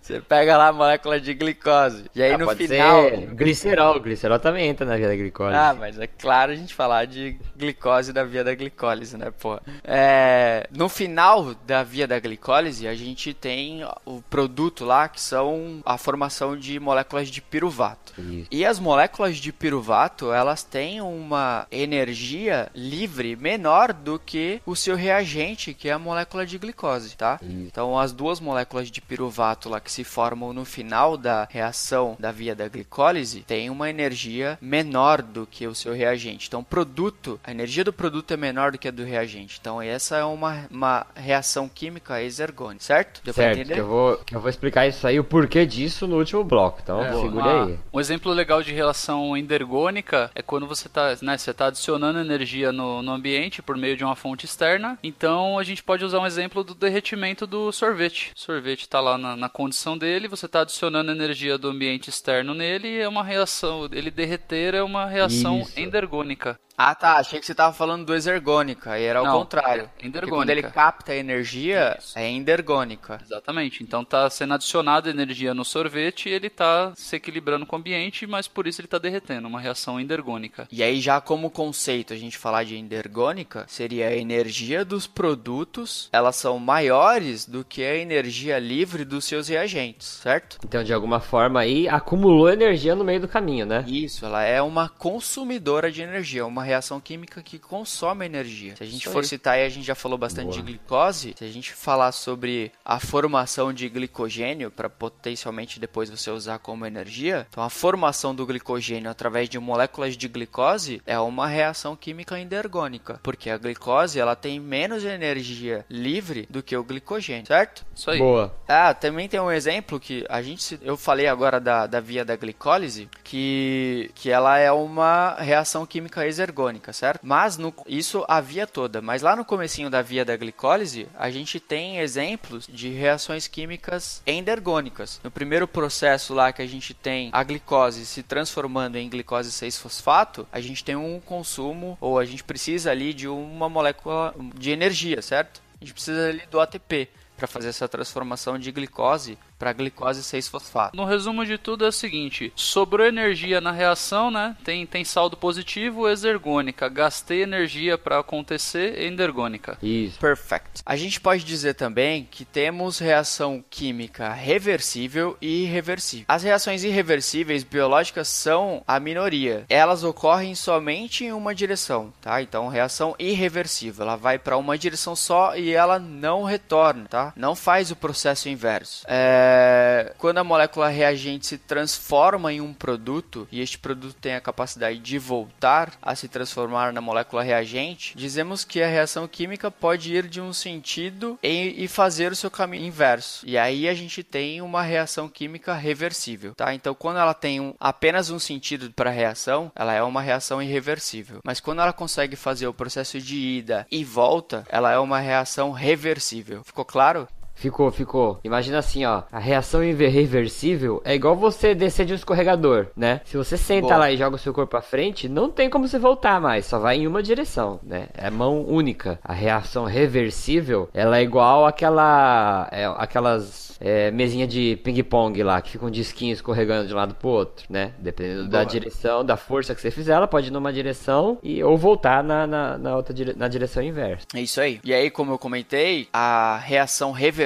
Você pega lá a molécula de glicose. E aí ah, no final. glicerol. Glicerol também entra na via da glicose. Ah, mas é claro a gente falar de glicose da via da glicólise, né, pô? É... No final da via da glicólise, a gente tem o produto lá que são a formação de moléculas de piruvato. Isso. E as moléculas de piruvato, elas têm uma energia livre menor do que o seu reagente, que é a molécula de glicose, tá? Isso. Então, as duas moléculas de piruvato lá que se formam no final da reação da via da glicólise têm uma energia menor do que o seu reagente. Então, produto, a energia do produto é menor do que a do reagente. Então, essa é uma, uma reação química exergônica, certo? Deu certo, entender? Que eu, vou, que eu vou explicar isso aí, o porquê disso no último bloco. Então, é, segure uma, aí. Um exemplo legal de relação endergônica é quando você está né, você tá adicionando energia no, no ambiente por meio de uma fonte externa. Então, a gente pode usar um exemplo do derretimento do sorvete. O sorvete está lá na, na, condição dele, você está adicionando energia do ambiente externo nele e é uma reação. Ele derreter é uma reação Isso. endergônica. Ah, tá. Achei que você tava falando do exergônica. E era Não, o contrário. É endergônica. Quando ele capta a energia, Isso. é endergônica. Exatamente. Então tá sendo adicionada energia no sorvete e ele tá se equilibrando com o ambiente, mas por isso ele tá derretendo. Uma reação endergônica. E aí, já como conceito, a gente falar de endergônica, seria a energia dos produtos, elas são maiores do que a energia livre dos seus reagentes, certo? Então, de alguma forma aí, acumulou energia no meio do caminho, né? Isso, ela é uma consumidora de energia, uma uma reação química que consome energia. Se a gente Isso for aí. citar aí, a gente já falou bastante Boa. de glicose, se a gente falar sobre a formação de glicogênio para potencialmente depois você usar como energia, então a formação do glicogênio através de moléculas de glicose é uma reação química endergônica, porque a glicose ela tem menos energia livre do que o glicogênio, certo? Isso aí. Boa. Ah, também tem um exemplo que a gente eu falei agora da, da via da glicólise, que, que ela é uma reação química exergônica, certo? Mas no, isso a via toda, mas lá no comecinho da via da glicólise, a gente tem exemplos de reações químicas endergônicas. No primeiro processo lá que a gente tem a glicose se transformando em glicose 6-fosfato, a gente tem um consumo ou a gente precisa ali de uma molécula de energia, certo? A gente precisa ali do ATP para fazer essa transformação de glicose para glicose 6-fosfato. No resumo de tudo é o seguinte: sobrou energia na reação, né? Tem, tem saldo positivo, exergônica. Gastei energia para acontecer, endergônica. Isso. Perfect. A gente pode dizer também que temos reação química reversível e irreversível. As reações irreversíveis biológicas são a minoria. Elas ocorrem somente em uma direção, tá? Então, reação irreversível, ela vai para uma direção só e ela não retorna, tá? Não faz o processo inverso. É, Quando a molécula reagente se transforma em um produto e este produto tem a capacidade de voltar a se transformar na molécula reagente, dizemos que a reação química pode ir de um sentido e, e fazer o seu caminho inverso. E aí a gente tem uma reação química reversível, tá? Então, quando ela tem um- apenas um sentido para a reação, ela é uma reação irreversível. Mas quando ela consegue fazer o processo de ida e volta, ela é uma reação reversível. Ficou claro? Ficou, ficou. Imagina assim, ó. A reação irreversível é igual você descer de um escorregador, né? Se você senta Boa. lá e joga o seu corpo pra frente, não tem como você voltar mais. Só vai em uma direção, né? É mão única. A reação reversível, ela é igual àquela... É, aquelas... É, mesinha de ping-pong lá, que fica um disquinho escorregando de um lado pro outro, né? Dependendo da Boa. direção, da força que você fizer, ela pode ir numa direção e ou voltar na, na, na outra dire... na direção inversa. É isso aí. E aí, como eu comentei, a reação reversível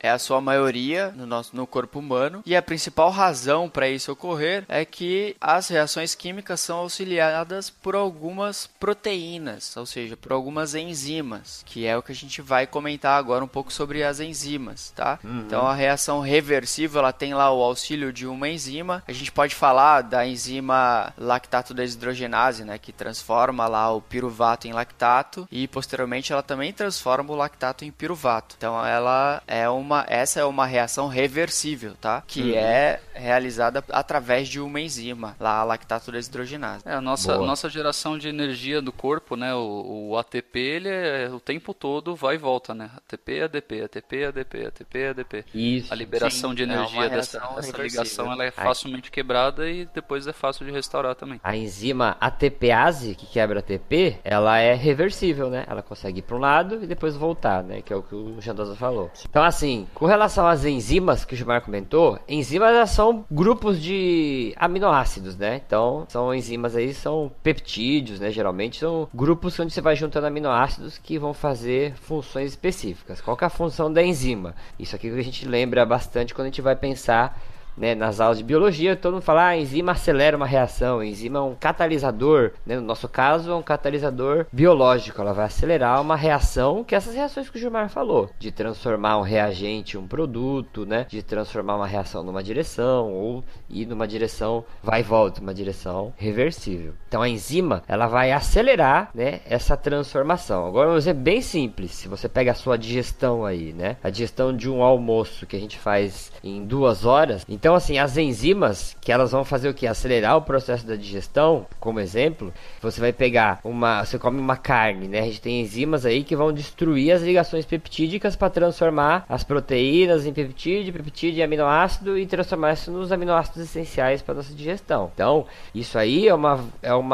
é a sua maioria no nosso no corpo humano e a principal razão para isso ocorrer é que as reações químicas são auxiliadas por algumas proteínas, ou seja, por algumas enzimas, que é o que a gente vai comentar agora um pouco sobre as enzimas, tá? Então a reação reversível ela tem lá o auxílio de uma enzima. A gente pode falar da enzima lactato desidrogenase, né, que transforma lá o piruvato em lactato e posteriormente ela também transforma o lactato em piruvato. Então ela é uma essa é uma reação reversível, tá? Que é realizada através de uma enzima, lá a lactato desidrogenase. É, a nossa, Boa. nossa geração de energia do corpo, né? O, o ATP, ele é o tempo todo vai e volta, né? ATP, ADP, ATP, ADP, ATP, ADP. Isso. A liberação Sim, de é energia dessa, reação dessa reversível. ligação ela é facilmente quebrada e depois é fácil de restaurar também. A enzima ATPase, que quebra ATP, ela é reversível, né? Ela consegue ir para um lado e depois voltar, né? Que é o que o Jandosa falou. Então, assim, com relação às enzimas que o Gilmar comentou, enzimas são grupos de aminoácidos, né? Então, são enzimas aí, são peptídeos, né? Geralmente são grupos onde você vai juntando aminoácidos que vão fazer funções específicas. Qual é a função da enzima? Isso aqui que a gente lembra bastante quando a gente vai pensar né, nas aulas de biologia, todo mundo fala, ah, enzima acelera uma reação, enzima é um catalisador, né, no nosso caso é um catalisador biológico, ela vai acelerar uma reação, que é essas reações que o Gilmar falou, de transformar um reagente em um produto, né, de transformar uma reação numa direção, ou ir numa direção, vai e volta, uma direção reversível. Então a enzima, ela vai acelerar, né, essa transformação. Agora um exemplo bem simples, se você pega a sua digestão aí, né, a digestão de um almoço que a gente faz em duas horas, então assim, as enzimas, que elas vão fazer o que? Acelerar o processo da digestão, como exemplo, você vai pegar uma, você come uma carne, né, a gente tem enzimas aí que vão destruir as ligações peptídicas para transformar as proteínas em peptídeo, peptídeo em aminoácido e transformar isso nos aminoácidos essenciais para nossa digestão. Então, isso aí é uma, é uma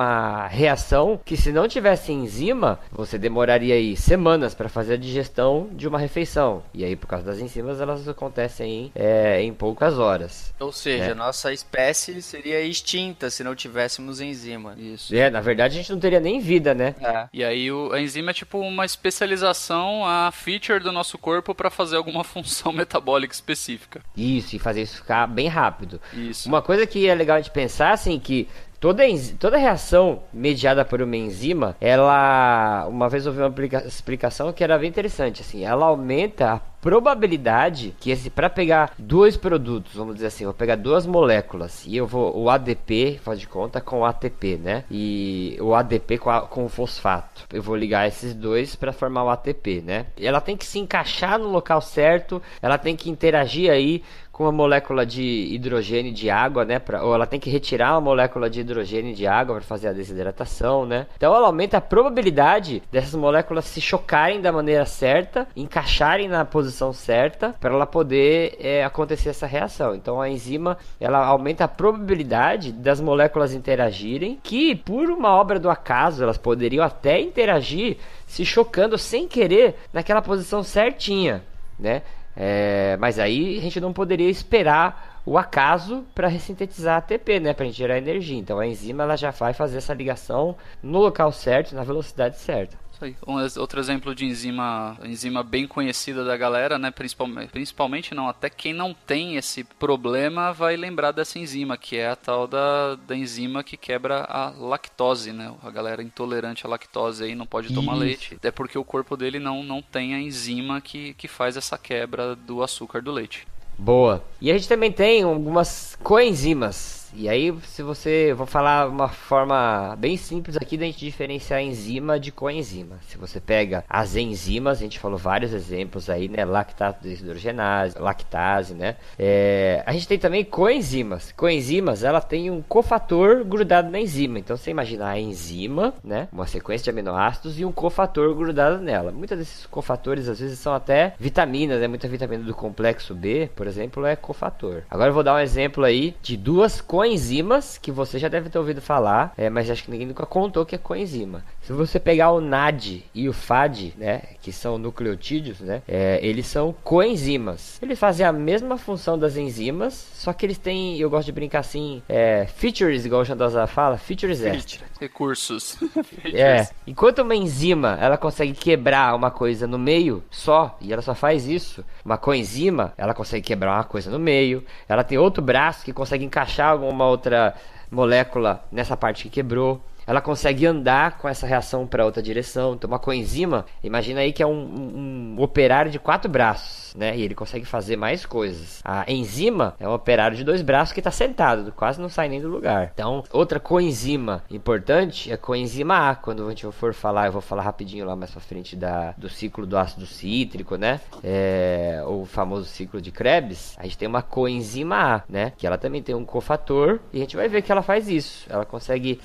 reação que se não tivesse enzima, você demoraria aí semanas para fazer a digestão de uma refeição. E aí, por causa das enzimas, elas acontecem é, em poucas horas. Ou seja, É. nossa espécie seria extinta se não tivéssemos enzima. Isso. É, na verdade, a gente não teria nem vida, né? É. E aí o, a enzima é tipo uma especialização, a feature do nosso corpo para fazer alguma função metabólica específica. Isso, e fazer isso ficar bem rápido. Isso. Uma coisa que é legal a gente pensar, assim, que Toda, toda reação mediada por uma enzima, ela. Uma vez eu ouvi uma explicação que era bem interessante. Assim, ela aumenta a probabilidade que esse para pegar dois produtos, vamos dizer assim, vou pegar duas moléculas e eu vou o ADP, faz de conta com o ATP, né? E o ADP com, a, com o fosfato. Eu vou ligar esses dois para formar o ATP, né? Ela tem que se encaixar no local certo, ela tem que interagir aí com a molécula de hidrogênio de água, né? Pra, ou ela tem que retirar uma molécula de hidrogênio de água para fazer a desidratação, né? Então ela aumenta a probabilidade dessas moléculas se chocarem da maneira certa, encaixarem na posição certa para ela poder é, acontecer essa reação. Então a enzima ela aumenta a probabilidade das moléculas interagirem, que por uma obra do acaso elas poderiam até interagir se chocando sem querer naquela posição certinha, né? É, mas aí a gente não poderia esperar o acaso para ressintetizar ATP, né, para gerar energia. Então a enzima ela já vai fazer essa ligação no local certo, na velocidade certa aí. Um outro exemplo de enzima, enzima bem conhecida da galera, né? Principalmente, principalmente não, até quem não tem esse problema vai lembrar dessa enzima, que é a tal da, da enzima que quebra a lactose, né? A galera intolerante à lactose aí não pode Isso. tomar leite. É porque o corpo dele não, não tem a enzima que, que faz essa quebra do açúcar do leite. Boa. E a gente também tem algumas coenzimas e aí, se você. Vou falar uma forma bem simples aqui da gente diferenciar enzima de coenzima. Se você pega as enzimas, a gente falou vários exemplos aí, né? Lactato desidrogenase, lactase, né? É, a gente tem também coenzimas. Coenzimas, ela tem um cofator grudado na enzima. Então, você imagina a enzima, né? Uma sequência de aminoácidos e um cofator grudado nela. Muitos desses cofatores, às vezes, são até vitaminas, né? Muita vitamina do complexo B, por exemplo, é cofator. Agora eu vou dar um exemplo aí de duas coenzimas coenzimas, que você já deve ter ouvido falar, é, mas acho que ninguém nunca contou que é coenzima. Se você pegar o NAD e o FAD, né, que são nucleotídeos, né, é, eles são coenzimas. Eles fazem a mesma função das enzimas, só que eles têm, eu gosto de brincar assim, é, features, igual o Jandosa fala, features extra. Recursos. é, enquanto uma enzima, ela consegue quebrar uma coisa no meio só, e ela só faz isso, uma coenzima, ela consegue quebrar uma coisa no meio, ela tem outro braço que consegue encaixar alguma uma outra molécula nessa parte que quebrou ela consegue andar com essa reação para outra direção. Então, uma coenzima, imagina aí que é um, um, operário de quatro braços, né? E ele consegue fazer mais coisas. A enzima é um operário de dois braços que está sentado, quase não sai nem do lugar. Então, outra coenzima importante é a coenzima A. Quando a gente for falar, eu vou falar rapidinho lá mais para frente da, do ciclo do ácido cítrico, né? É, o famoso ciclo de Krebs. A gente tem uma coenzima A, né? Que ela também tem um cofator e a gente vai ver que ela faz isso. Ela consegue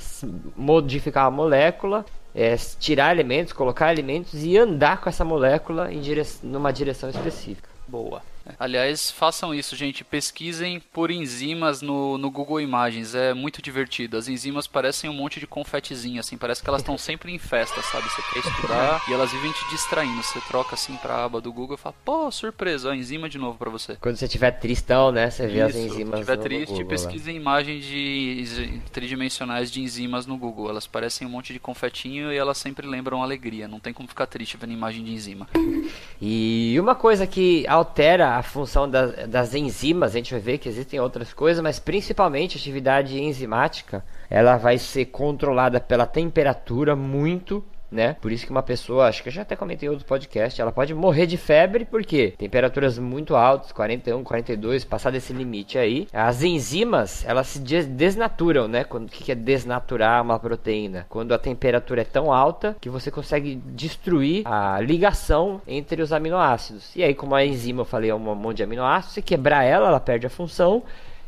modificar a molécula, é, tirar elementos, colocar elementos e andar com essa molécula em dire numa direção específica. Boa. Aliás, façam isso, gente. Pesquisem por enzimas no, no Google Imagens. É muito divertido. As enzimas parecem um monte de confetezinho, assim. Parece que elas estão sempre em festa, sabe? Você quer estudar e elas vivem te distraindo. Você troca assim pra aba do Google e fala, pô, surpresa, ó, enzima de novo pra você. Quando você estiver tristão, né? Você vê isso, as enzimas. Se estiver triste, Google, pesquisem imagens de tridimensionais de enzimas no Google. Elas parecem um monte de confetinho e elas sempre lembram alegria. Não tem como ficar triste vendo imagem de enzima. E uma coisa que altera a função da, das enzimas, a gente vai ver que existem outras coisas, mas principalmente a atividade enzimática, ela vai ser controlada pela temperatura muito né? Por isso que uma pessoa, acho que eu já até comentei em outro podcast, ela pode morrer de febre porque temperaturas muito altas, 41, 42, passar desse limite aí, as enzimas, elas se desnaturam, né? Quando o que é desnaturar uma proteína? Quando a temperatura é tão alta que você consegue destruir a ligação entre os aminoácidos. E aí, como a enzima, eu falei, é um monte de aminoácidos, se quebrar ela, ela perde a função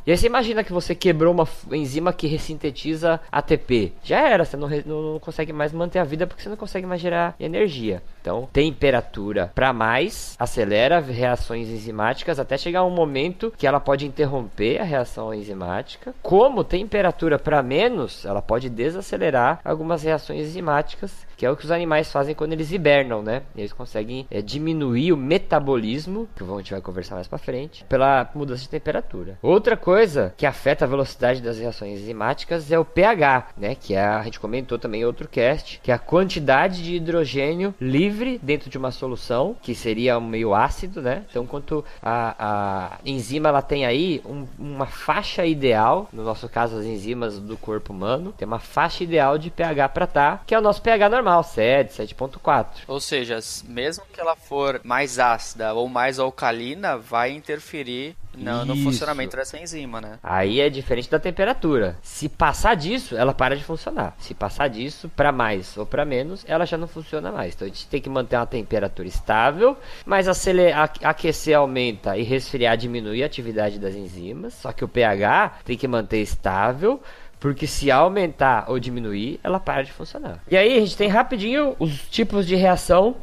e aí você imagina que você quebrou uma enzima que ressintetiza ATP. Já era, você não, não consegue mais manter a vida porque você não consegue mais gerar energia. Então, temperatura para mais acelera reações enzimáticas até chegar um momento que ela pode interromper a reação enzimática. Como temperatura para menos, ela pode desacelerar algumas reações enzimáticas que é o que os animais fazem quando eles hibernam, né? Eles conseguem é, diminuir o metabolismo, que a gente vai conversar mais para frente, pela mudança de temperatura. Outra coisa que afeta a velocidade das reações enzimáticas é o pH, né? Que é, a gente comentou também em outro cast, que é a quantidade de hidrogênio livre dentro de uma solução, que seria um meio ácido, né? Então, quanto a, a enzima ela tem aí um, uma faixa ideal, no nosso caso as enzimas do corpo humano, tem uma faixa ideal de pH para estar, tá, que é o nosso pH normal, 7, 7.4. Ou seja, mesmo que ela for mais ácida ou mais alcalina, vai interferir no, no, funcionamento dessa enzima, né? Aí é diferente da temperatura. Se passar disso, ela para de funcionar. Se passar disso para mais ou para menos, ela já não funciona mais. Então a gente tem que manter uma temperatura estável, mas acelerar, aquecer aumenta e resfriar diminui a atividade das enzimas. Só que o pH tem que manter estável. Porque se aumentar ou diminuir, ela para de funcionar. E aí a gente tem rapidinho os tipos de reação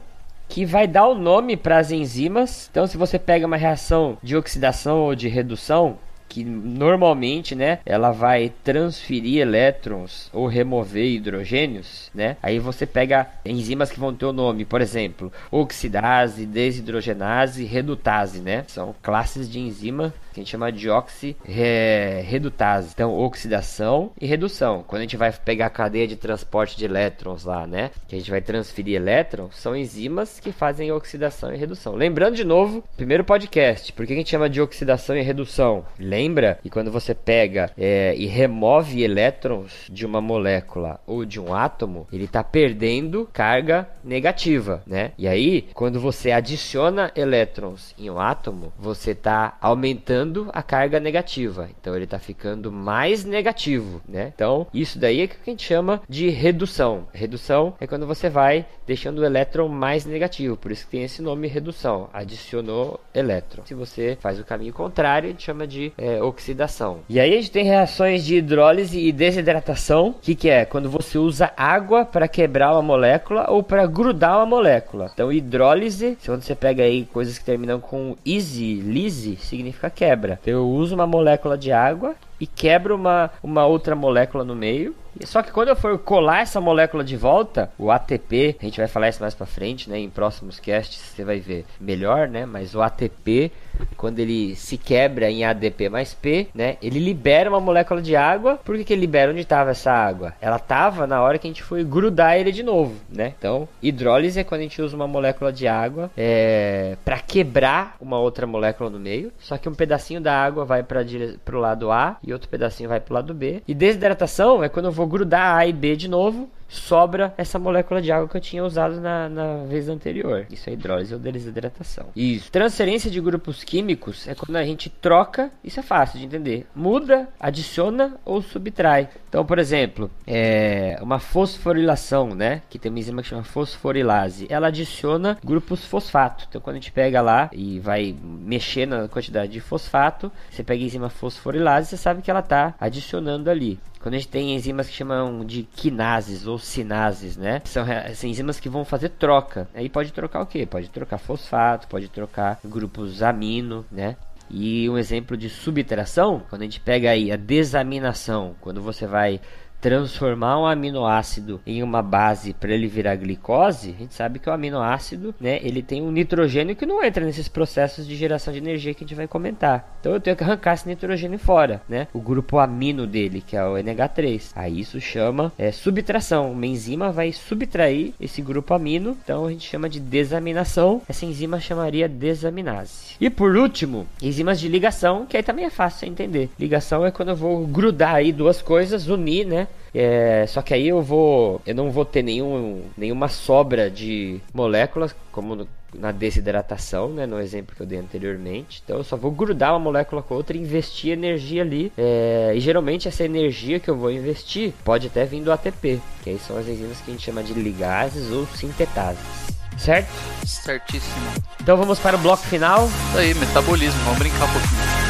que vai dar o nome para as enzimas. Então, se você pega uma reação de oxidação ou de redução, que normalmente, né, ela vai transferir elétrons ou remover hidrogênios, né? Aí você pega enzimas que vão ter o nome, por exemplo, oxidase, desidrogenase, redutase, né? São classes de enzima que a gente chama de oxirredutase. Então, oxidação e redução. Quando a gente vai pegar a cadeia de transporte de elétrons lá, né? Que a gente vai transferir elétrons, são enzimas que fazem oxidação e redução. Lembrando de novo, primeiro podcast, por que a gente chama de oxidação e redução? Lembra que quando você pega é, e remove elétrons de uma molécula ou de um átomo, ele está perdendo carga negativa, né? E aí, quando você adiciona elétrons em um átomo, você está aumentando aumentando a carga negativa. Então ele está ficando mais negativo, né? Então isso daí é que a gente chama de redução. Redução é quando você vai deixando o elétron mais negativo, por isso que tem esse nome redução. Adicionou elétron. Se você faz o caminho contrário, a gente chama de é, oxidação. E aí a gente tem reações de hidrólise e desidratação, que que é quando você usa água para quebrar uma molécula ou para grudar uma molécula. Então hidrólise, quando você pega aí coisas que terminam com easy, lise, significa quebra quebra. Eu uso uma molécula de água e quebro uma, uma outra molécula no meio. Só que quando eu for colar essa molécula de volta, o ATP, a gente vai falar isso mais para frente, né, em próximos casts, você vai ver melhor, né, mas o ATP quando ele se quebra em ADP mais P, né? Ele libera uma molécula de água. Por que, que ele libera? Onde estava essa água? Ela estava na hora que a gente foi grudar ele de novo, né? Então, hidrólise é quando a gente usa uma molécula de água é, para quebrar uma outra molécula no meio. Só que um pedacinho da água vai para o lado A e outro pedacinho vai para o lado B. E desidratação é quando eu vou grudar A e B de novo sobra essa molécula de água que eu tinha usado na, na vez anterior. Isso é hidrólise ou desidratação. Isso. Transferência de grupos químicos é quando a gente troca, isso é fácil de entender. Muda, adiciona ou subtrai. Então, por exemplo, é uma fosforilação, né? Que tem uma enzima que chama fosforilase. Ela adiciona grupos fosfato. Então, quando a gente pega lá e vai mexer na quantidade de fosfato, você pega a enzima fosforilase, você sabe que ela está adicionando ali. Quando a gente tem enzimas que chamam de quinases ou sinases, né? São, são enzimas que vão fazer troca. Aí pode trocar o quê? Pode trocar fosfato, pode trocar grupos amino, né? E um exemplo de subtração, quando a gente pega aí a desaminação, quando você vai transformar um aminoácido em uma base para ele virar glicose, a gente sabe que o aminoácido, né, ele tem um nitrogênio que não entra nesses processos de geração de energia que a gente vai comentar. Então eu tenho que arrancar esse nitrogênio fora, né? O grupo amino dele, que é o NH3. Aí isso chama é, subtração. Uma enzima vai subtrair esse grupo amino, então a gente chama de desaminação. Essa enzima chamaria desaminase. E por último, enzimas de ligação, que aí também é fácil de entender. Ligação é quando eu vou grudar aí duas coisas, unir, né? É, só que aí eu vou, eu não vou ter nenhum, nenhuma sobra de moléculas, como no, na desidratação, né, no exemplo que eu dei anteriormente. Então eu só vou grudar uma molécula com outra e investir energia ali. É, e geralmente essa energia que eu vou investir pode até vir do ATP, que aí são as enzimas que a gente chama de ligases ou sintetases. Certo? Certíssimo. Então vamos para o bloco final. Isso aí, metabolismo. Vamos brincar um pouquinho.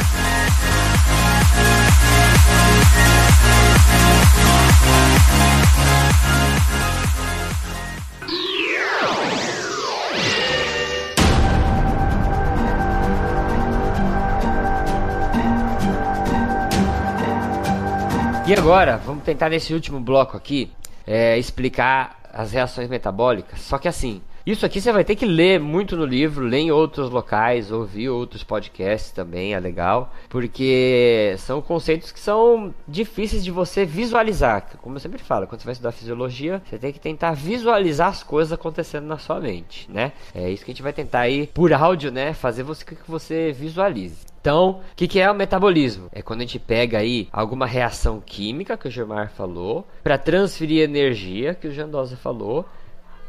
E agora, vamos tentar nesse último bloco aqui é, explicar as reações metabólicas. Só que assim, isso aqui você vai ter que ler muito no livro, ler em outros locais, ouvir outros podcasts também, é legal, porque são conceitos que são difíceis de você visualizar. Como eu sempre falo, quando você vai estudar fisiologia, você tem que tentar visualizar as coisas acontecendo na sua mente, né? É isso que a gente vai tentar aí por áudio, né, fazer você que você visualize. Então, o que, que, é o metabolismo? É quando a gente pega aí alguma reação química que o Germar falou, para transferir energia que o Jandosa falou,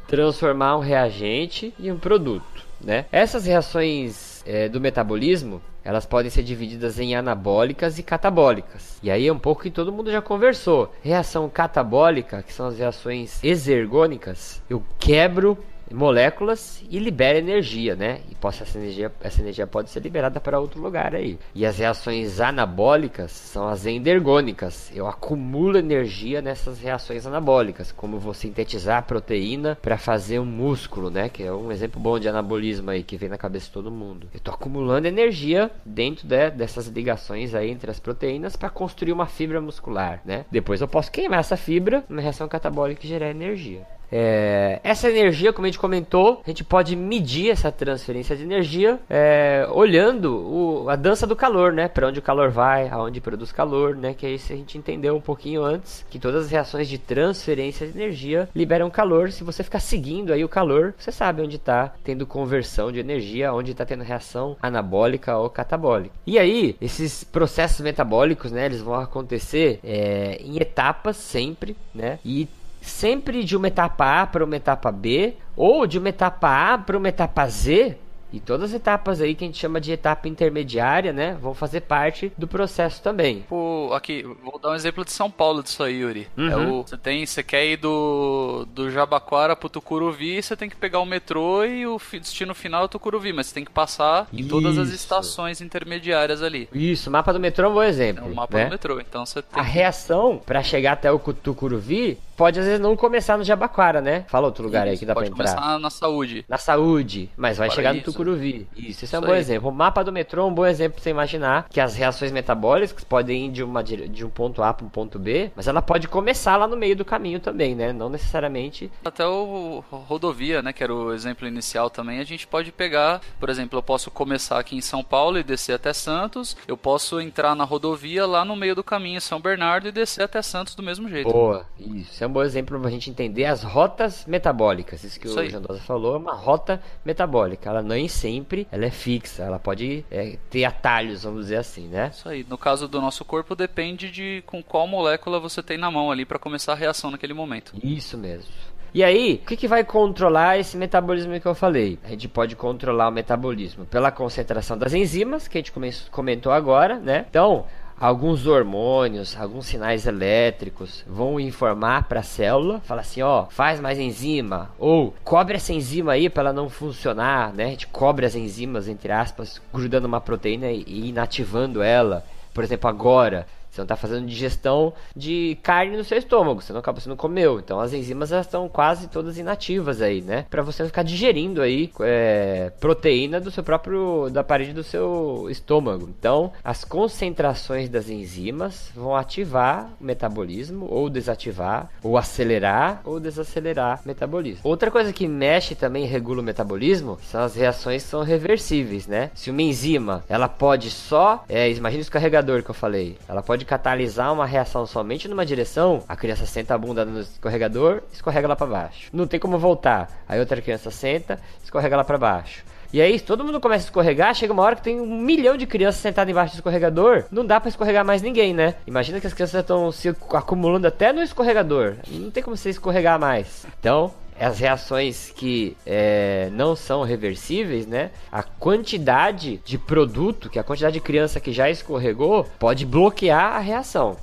transformar um reagente em um produto. Né? Essas reações é, do metabolismo elas podem ser divididas em anabólicas e catabólicas. E aí é um pouco que todo mundo já conversou. Reação catabólica, que são as reações exergônicas, eu quebro moléculas e libera energia, né? E possa, essa, energia, essa energia pode ser liberada para outro lugar aí. E as reações anabólicas são as endergônicas. Eu acumulo energia nessas reações anabólicas, como vou sintetizar proteína para fazer um músculo, né? Que é um exemplo bom de anabolismo aí que vem na cabeça de todo mundo. Eu estou acumulando energia dentro de, dessas ligações aí entre as proteínas para construir uma fibra muscular, né? Depois eu posso queimar essa fibra numa reação catabólica e gerar energia. É, essa energia, como a gente comentou, a gente pode medir essa transferência de energia é, olhando o, a dança do calor, né? Para onde o calor vai, aonde produz calor, né? Que é isso a gente entendeu um pouquinho antes, que todas as reações de transferência de energia liberam calor. Se você ficar seguindo aí o calor, você sabe onde está tendo conversão de energia, onde está tendo reação anabólica ou catabólica. E aí, esses processos metabólicos, né? Eles vão acontecer é, em etapas sempre, né? E sempre de uma etapa A para uma etapa B, ou de uma etapa A para uma etapa Z, e todas as etapas aí que a gente chama de etapa intermediária, né, vão fazer parte do processo também. Pô, aqui, vou dar um exemplo de São Paulo disso aí, Yuri. Uhum. É o, você tem, você quer ir do, do Jabaquara pro Tucuruvi, você tem que pegar o metrô e o destino final é o Tucuruvi, mas você tem que passar em todas as estações intermediárias ali. Isso, mapa do metrô é um bom exemplo. É o mapa né? do metrô, então você tem A reação para chegar até o Tucuruvi pode às vezes não começar no Jabaquara, né? Fala outro lugar Isso, aí que dá pra entrar. Pode começar na saúde. Na saúde, mas vai Para chegar no isso. Tucuruvi. Isso, esse é um Isso bom aí. exemplo. O mapa do metrô é um bom exemplo pra você imaginar que as reações metabólicas podem ir de, uma, de um ponto A para um ponto B, mas ela pode começar lá no meio do caminho também, né? Não necessariamente. Até o rodovia, né, que era o exemplo inicial também, a gente pode pegar, por exemplo, eu posso começar aqui em São Paulo e descer até Santos, eu posso entrar na rodovia lá no meio do caminho em São Bernardo e descer até Santos do mesmo jeito. Boa, isso é um bom exemplo pra gente entender as rotas metabólicas. Isso que Isso o. Jandosa falou é uma rota metabólica. Ela nem sempre ela é fixa, ela pode é, ter atalhos, vamos dizer assim, né? Isso aí. No caso do nosso corpo, depende de com qual molécula você tem na mão ali para começar a reação naquele momento. Isso mesmo. E aí, o que, que vai controlar esse metabolismo que eu falei? A gente pode controlar o metabolismo pela concentração das enzimas, que a gente come- comentou agora, né? Então, alguns hormônios, alguns sinais elétricos vão informar para a célula, fala assim, ó, faz mais enzima ou cobre essa enzima aí para ela não funcionar, né? A gente cobre as enzimas entre aspas, grudando uma proteína e inativando ela. Por exemplo, agora você não está fazendo digestão de carne no seu estômago, você não acaba você não comeu. Então as enzimas elas estão quase todas inativas aí, né? Para você não ficar digerindo aí é, proteína do seu próprio da parede do seu estômago. Então as concentrações das enzimas vão ativar o metabolismo ou desativar, ou acelerar ou desacelerar o metabolismo. Outra coisa que mexe também regula o metabolismo são as reações que são reversíveis, né? Se uma enzima ela pode só, é, imagina o escorregador que eu falei, ela pode catalisar uma reação somente numa direção, a criança senta a bunda no escorregador, escorrega lá para baixo. Não tem como voltar. Aí outra criança senta, escorrega lá para baixo. E aí, todo mundo começa a escorregar, chega uma hora que tem um milhão de crianças sentadas embaixo do escorregador, não dá pra escorregar mais ninguém, né? Imagina que as crianças estão se acumulando até no escorregador. Não tem como você escorregar mais. Então, as reações que é, não são reversíveis, né? A quantidade de produto, que a quantidade de criança que já escorregou, pode bloquear a reação.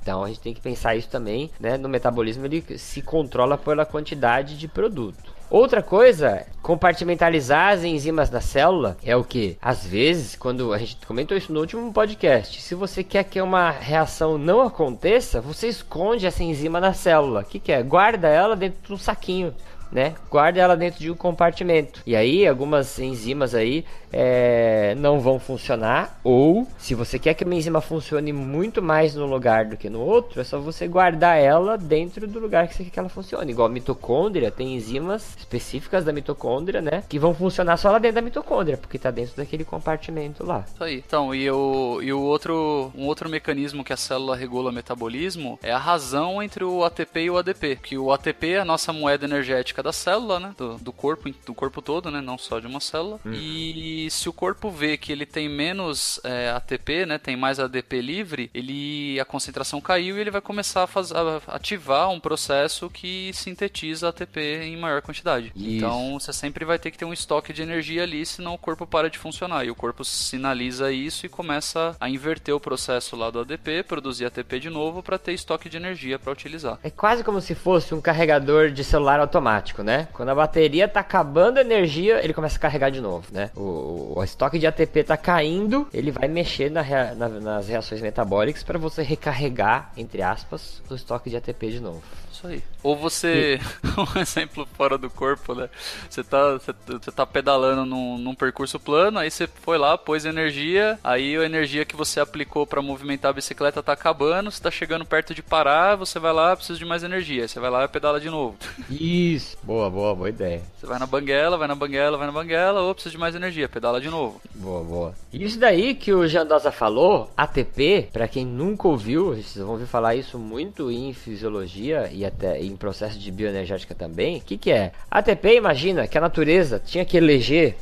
Então a gente tem que pensar isso também, né? No metabolismo ele se controla pela quantidade de produto. Outra coisa, compartimentalizar as enzimas da célula é o que? Às vezes, quando a gente comentou isso no último podcast, se você quer que uma reação não aconteça, você esconde essa enzima na célula. O que, que é? Guarda ela dentro de um saquinho. Né? Guarda ela dentro de um compartimento. E aí, algumas enzimas aí é, não vão funcionar. Ou, se você quer que uma enzima funcione muito mais num lugar do que no outro, é só você guardar ela dentro do lugar que você quer que ela funcione. Igual a mitocôndria, tem enzimas específicas da mitocôndria, né? Que vão funcionar só lá dentro da mitocôndria, porque tá dentro daquele compartimento lá. Isso aí. Então, e o, e o outro, um outro mecanismo que a célula regula o metabolismo é a razão entre o ATP e o ADP. Que o ATP é a nossa moeda energética da célula, né? Do, do corpo, do corpo todo, né? Não só de uma célula. Hum. E se o corpo vê que ele tem menos é, ATP, né? Tem mais ADP livre, ele a concentração caiu e ele vai começar a, faz, a ativar um processo que sintetiza ATP em maior quantidade. Isso. Então você sempre vai ter que ter um estoque de energia ali, senão o corpo para de funcionar. E o corpo sinaliza isso e começa a inverter o processo lá do ADP, produzir ATP de novo para ter estoque de energia para utilizar. É quase como se fosse um carregador de celular automático, né? Quando a bateria tá acabando a energia, ele começa a carregar de novo, né? O, o estoque de ATP tá caindo, ele vai mexer na, na, nas reações metabólicas para você recarregar, entre aspas, o estoque de ATP de novo. Isso aí. Ou você, um exemplo fora do corpo, né? Você tá, você, você tá pedalando num, num, percurso plano, aí você foi lá, pôs energia, aí a energia que você aplicou para movimentar a bicicleta tá acabando, você tá chegando perto de parar, você vai lá, precisa de mais energia, aí você vai lá e pedala de novo. Isso, boa, boa, boa ideia. Você vai na banguela, vai na banguela, vai na banguela, ou precisa de mais energia, pedala de novo. Boa, boa. Isso daí que o Jandosa falou, ATP, para quem nunca ouviu, vocês vão ouvir falar isso muito em fisiologia e até em processo de bioenergética também. O que, que é? ATP, imagina que a natureza tinha que eleger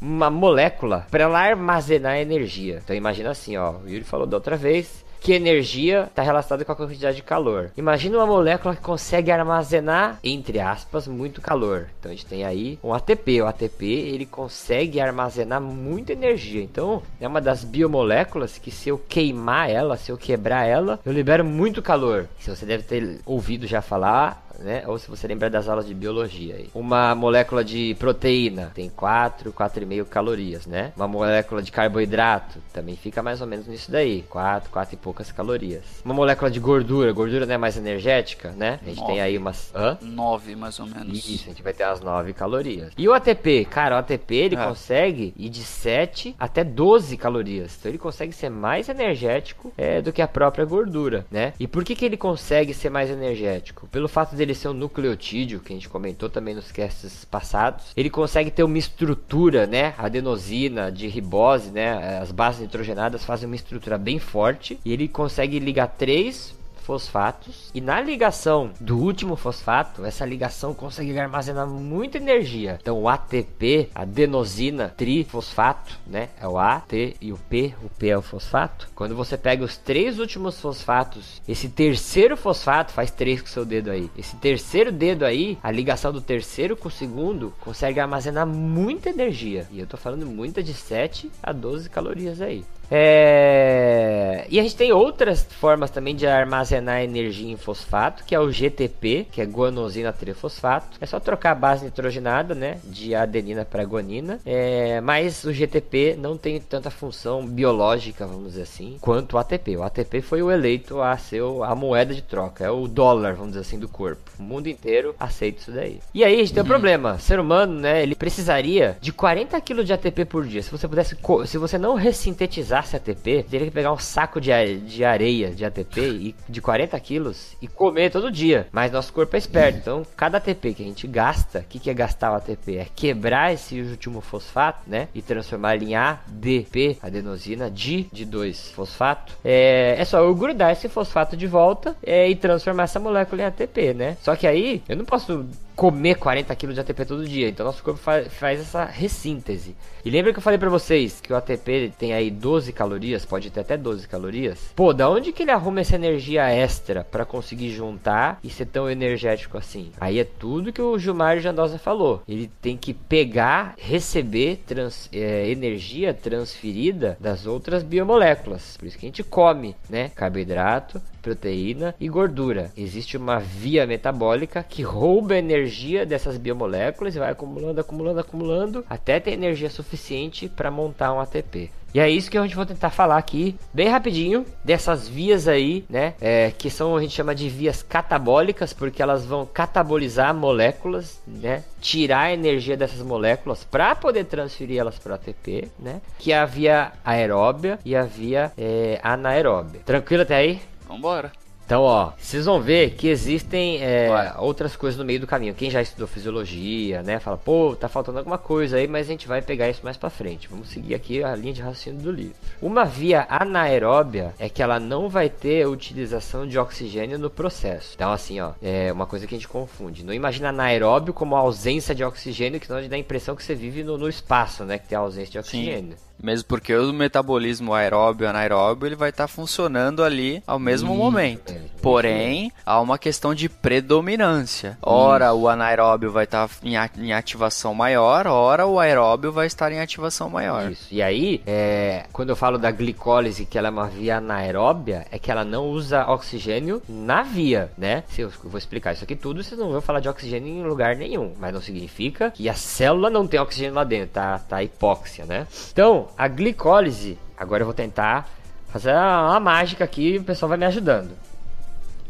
uma molécula para ela armazenar energia. Então imagina assim, ó, o Yuri falou da outra vez que energia está relacionada com a quantidade de calor. Imagina uma molécula que consegue armazenar, entre aspas, muito calor. Então a gente tem aí um ATP. O ATP ele consegue armazenar muita energia. Então é uma das biomoléculas que se eu queimar ela, se eu quebrar ela, eu libero muito calor. Se você deve ter ouvido já falar, né? Ou se você lembrar das aulas de biologia. Aí. Uma molécula de proteína tem 4, 4,5 calorias, né? Uma molécula de carboidrato também fica mais ou menos nisso daí, 4, 4 e poucas calorias. Uma molécula de gordura, gordura não é mais energética, né? A gente nove. tem aí umas... Hã? 9 mais ou menos. Isso, a gente vai ter as 9 calorias. E o ATP? Cara, o ATP ele é. consegue ir de 7 até 12 calorias. Então ele consegue ser mais energético é, do que a própria gordura, né? E por que, que ele consegue ser mais energético? Pelo fato dele ser um nucleotídeo, que a gente comentou também nos casts passados, ele consegue ter uma estrutura, né, adenosina, de ribose, né, as bases nitrogenadas fazem uma estrutura bem forte. E ele consegue ligar três fosfatos e na ligação do último fosfato, essa ligação consegue armazenar muita energia. Então o ATP, adenosina trifosfato, né? É o A, T e o P. O P é o fosfato. Quando você pega os três últimos fosfatos, esse terceiro fosfato faz três com seu dedo aí. Esse terceiro dedo aí, a ligação do terceiro com o segundo consegue armazenar muita energia. E eu tô falando muita de 7 a 12 calorias aí. É... E a gente tem outras formas também de armazenar energia em fosfato, que é o GTP, que é guanosina trifosfato. É só trocar a base nitrogenada, né, de adenina para guanina. É... Mas o GTP não tem tanta função biológica, vamos dizer assim, quanto o ATP. O ATP foi o eleito a ser a moeda de troca, é o dólar, vamos dizer assim, do corpo. O mundo inteiro aceita isso daí. E aí a gente tem um uhum. problema. O ser humano, né, ele precisaria de 40 kg de ATP por dia. Se você pudesse, se você não ressintetizar precisasse ATP, teria que pegar um saco de, de areia de ATP e, de 40 quilos e comer todo dia. Mas nosso corpo é esperto, então cada ATP que a gente gasta, o que, que é gastar o ATP? É quebrar esse último fosfato, né? E transformar ele em ADP, adenosina, di de 2 fosfato. É, é só eu grudar esse fosfato de volta é, e transformar essa molécula em ATP, né? Só que aí eu não posso comer 40 kg de ATP todo dia. Então nosso corpo faz, faz essa ressíntese. E lembra que eu falei para vocês que o ATP tem aí 12 calorias, pode ter até 12 calorias? Pô, da onde que ele arruma essa energia extra para conseguir juntar e ser tão energético assim? Aí é tudo que o Gilmar Jandosa falou. Ele tem que pegar, receber trans, é, energia transferida das outras biomoléculas. Por isso que a gente come, né? Carboidrato, proteína e gordura. Existe uma via metabólica que rouba energia dessas biomoléculas e vai acumulando, acumulando, acumulando até ter energia suficiente para montar um ATP. E é isso que a gente vai tentar falar aqui, bem rapidinho, dessas vias aí, né? É, que são, a gente chama de vias catabólicas, porque elas vão catabolizar moléculas, né? Tirar a energia dessas moléculas para poder transferir elas para ATP, né? Que é a via aeróbia e a via é, anaeróbia. Tranquilo até aí? Vambora. Então, ó, vocês vão ver que existem é, outras coisas no meio do caminho. Quem já estudou fisiologia, né, fala, pô, tá faltando alguma coisa aí, mas a gente vai pegar isso mais pra frente. Vamos seguir aqui a linha de raciocínio do livro. Uma via anaeróbia é que ela não vai ter utilização de oxigênio no processo. Então, assim, ó, é uma coisa que a gente confunde. Não imagina anaeróbio como ausência de oxigênio, que senão dá a impressão que você vive no, no espaço, né, que tem ausência de oxigênio. Sim. Mesmo porque o metabolismo aeróbio e anaeróbio ele vai estar tá funcionando ali ao mesmo Isso, momento. É, Porém, há uma questão de predominância. Ora Isso. o anaeróbio vai estar tá em ativação maior, ora o aeróbio vai estar em ativação maior. Isso. E aí, é, quando eu falo da glicólise, que ela é uma via anaeróbia, é que ela não usa oxigênio na via, né? Se eu vou explicar isso aqui tudo, vocês não vão falar de oxigênio em lugar nenhum. Mas não significa que a célula não tem oxigênio lá dentro, tá? Tá hipóxia, né? Então, a glicólise, agora eu vou tentar fazer uma mágica aqui e o pessoal vai me ajudando.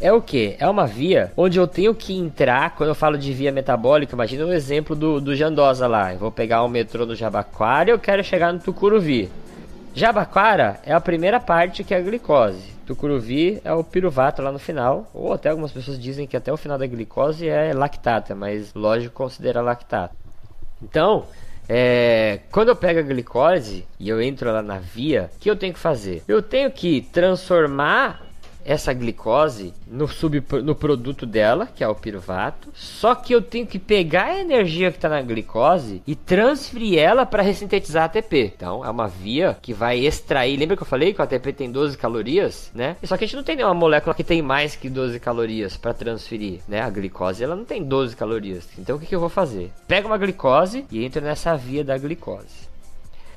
É o que? É uma via onde eu tenho que entrar, quando eu falo de via metabólica, imagina o um exemplo do, do Jandosa lá. Eu vou pegar o metrô no Jabaquara e eu quero chegar no Tucuruvi. Jabaquara é a primeira parte que é a glicose. Tucuruvi é o piruvato lá no final, ou até algumas pessoas dizem que até o final da glicose é lactata, mas lógico considera lactata. Então, é, quando eu pego a glicose e eu entro lá na via, o que eu tenho que fazer? Eu tenho que transformar essa glicose no, sub, no produto dela, que é o piruvato. Só que eu tenho que pegar a energia que está na glicose e transferir ela para ressintetizar ATP. Então é uma via que vai extrair. Lembra que eu falei que o ATP tem 12 calorias, né? Só que a gente não tem nenhuma molécula que tem mais que 12 calorias para transferir, né? A glicose ela não tem 12 calorias. Então o que, que eu vou fazer? Pego uma glicose e entro nessa via da glicose.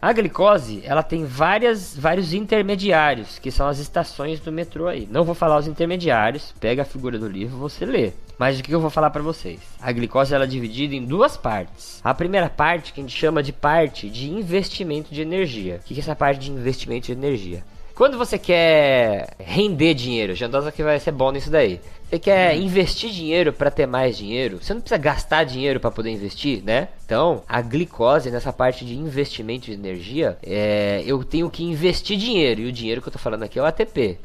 A glicose, ela tem várias, vários intermediários, que são as estações do metrô aí. Não vou falar os intermediários, pega a figura do livro, você lê. Mas o que eu vou falar para vocês? A glicose ela é dividida em duas partes. A primeira parte que a gente chama de parte de investimento de energia. O que é essa parte de investimento de energia? Quando você quer render dinheiro, Jandosa que vai ser bom nisso daí. Você quer investir dinheiro para ter mais dinheiro? Você não precisa gastar dinheiro para poder investir, né? Então, a glicose, nessa parte de investimento de energia, é, eu tenho que investir dinheiro. E o dinheiro que eu tô falando aqui é o ATP.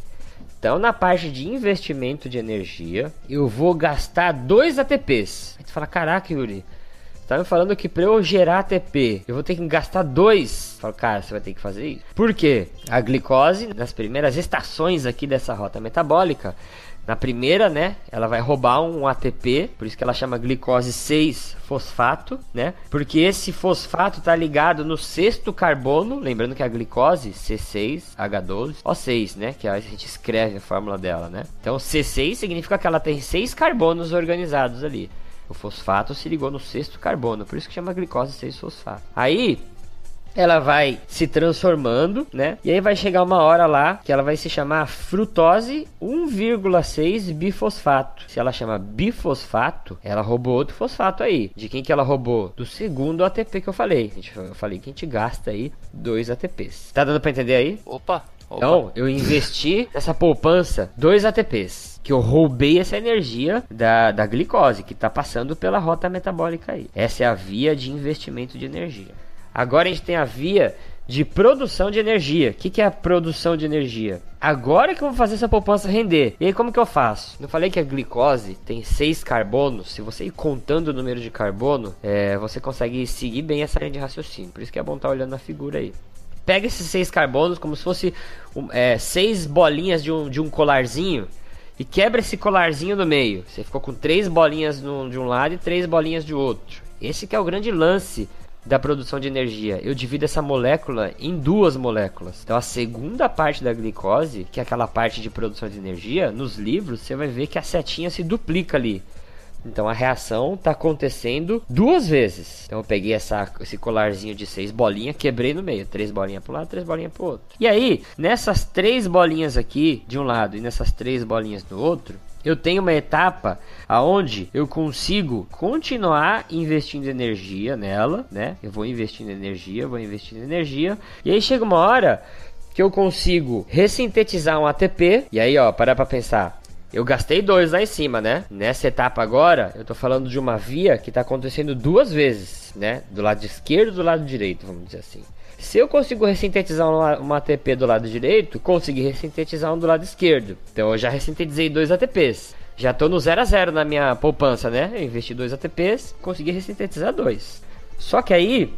Então, na parte de investimento de energia, eu vou gastar dois ATPs. Aí você fala, caraca, Yuri, tá me falando que para eu gerar ATP, eu vou ter que gastar dois. Falo, cara, você vai ter que fazer isso. Por quê? A glicose, nas primeiras estações aqui dessa rota metabólica, na primeira, né, ela vai roubar um ATP, por isso que ela chama glicose 6-fosfato, né? Porque esse fosfato tá ligado no sexto carbono, lembrando que a glicose C6H12O6, né, que a gente escreve a fórmula dela, né? Então C6 significa que ela tem seis carbonos organizados ali. O fosfato se ligou no sexto carbono, por isso que chama glicose 6-fosfato. Aí, ela vai se transformando, né? E aí vai chegar uma hora lá que ela vai se chamar frutose 1,6 bifosfato. Se ela chama bifosfato, ela roubou outro fosfato aí. De quem que ela roubou? Do segundo ATP que eu falei. Eu falei que a gente gasta aí dois ATPs. Tá dando para entender aí? Opa. Opa. Então, eu investi nessa poupança dois ATPs que eu roubei essa energia da, da glicose que está passando pela rota metabólica aí. Essa é a via de investimento de energia. Agora a gente tem a via de produção de energia. O que, que é a produção de energia? Agora que eu vou fazer essa poupança render. E aí como que eu faço? Não falei que a glicose tem seis carbonos. Se você ir contando o número de carbono, é, você consegue seguir bem essa linha de raciocínio. Por isso que é bom estar tá olhando a figura aí. Pega esses seis carbonos como se fosse é, seis bolinhas de um, de um colarzinho e quebra esse colarzinho no meio. Você ficou com três bolinhas de um lado e três bolinhas de outro. Esse que é o grande lance da produção de energia. Eu divido essa molécula em duas moléculas. Então a segunda parte da glicose, que é aquela parte de produção de energia, nos livros você vai ver que a setinha se duplica ali. Então a reação está acontecendo duas vezes. Então eu peguei essa, esse colarzinho de seis bolinhas, quebrei no meio. Três bolinhas para um lado, três bolinhas para o outro. E aí, nessas três bolinhas aqui de um lado e nessas três bolinhas do outro, eu tenho uma etapa aonde eu consigo continuar investindo energia nela, né? Eu vou investindo energia, vou investindo energia, e aí chega uma hora que eu consigo ressintetizar um ATP, e aí ó, para pra pensar. Eu gastei dois lá em cima, né? Nessa etapa agora, eu tô falando de uma via que tá acontecendo duas vezes, né? Do lado esquerdo e do lado direito, vamos dizer assim. Se eu consigo ressintetizar uma ATP do lado direito, consegui ressintetizar um do lado esquerdo. Então eu já ressintetizei dois ATPs. Já estou no 0 a 0 na minha poupança, né? Eu investi dois ATPs, consegui ressintetizar dois. Só que aí,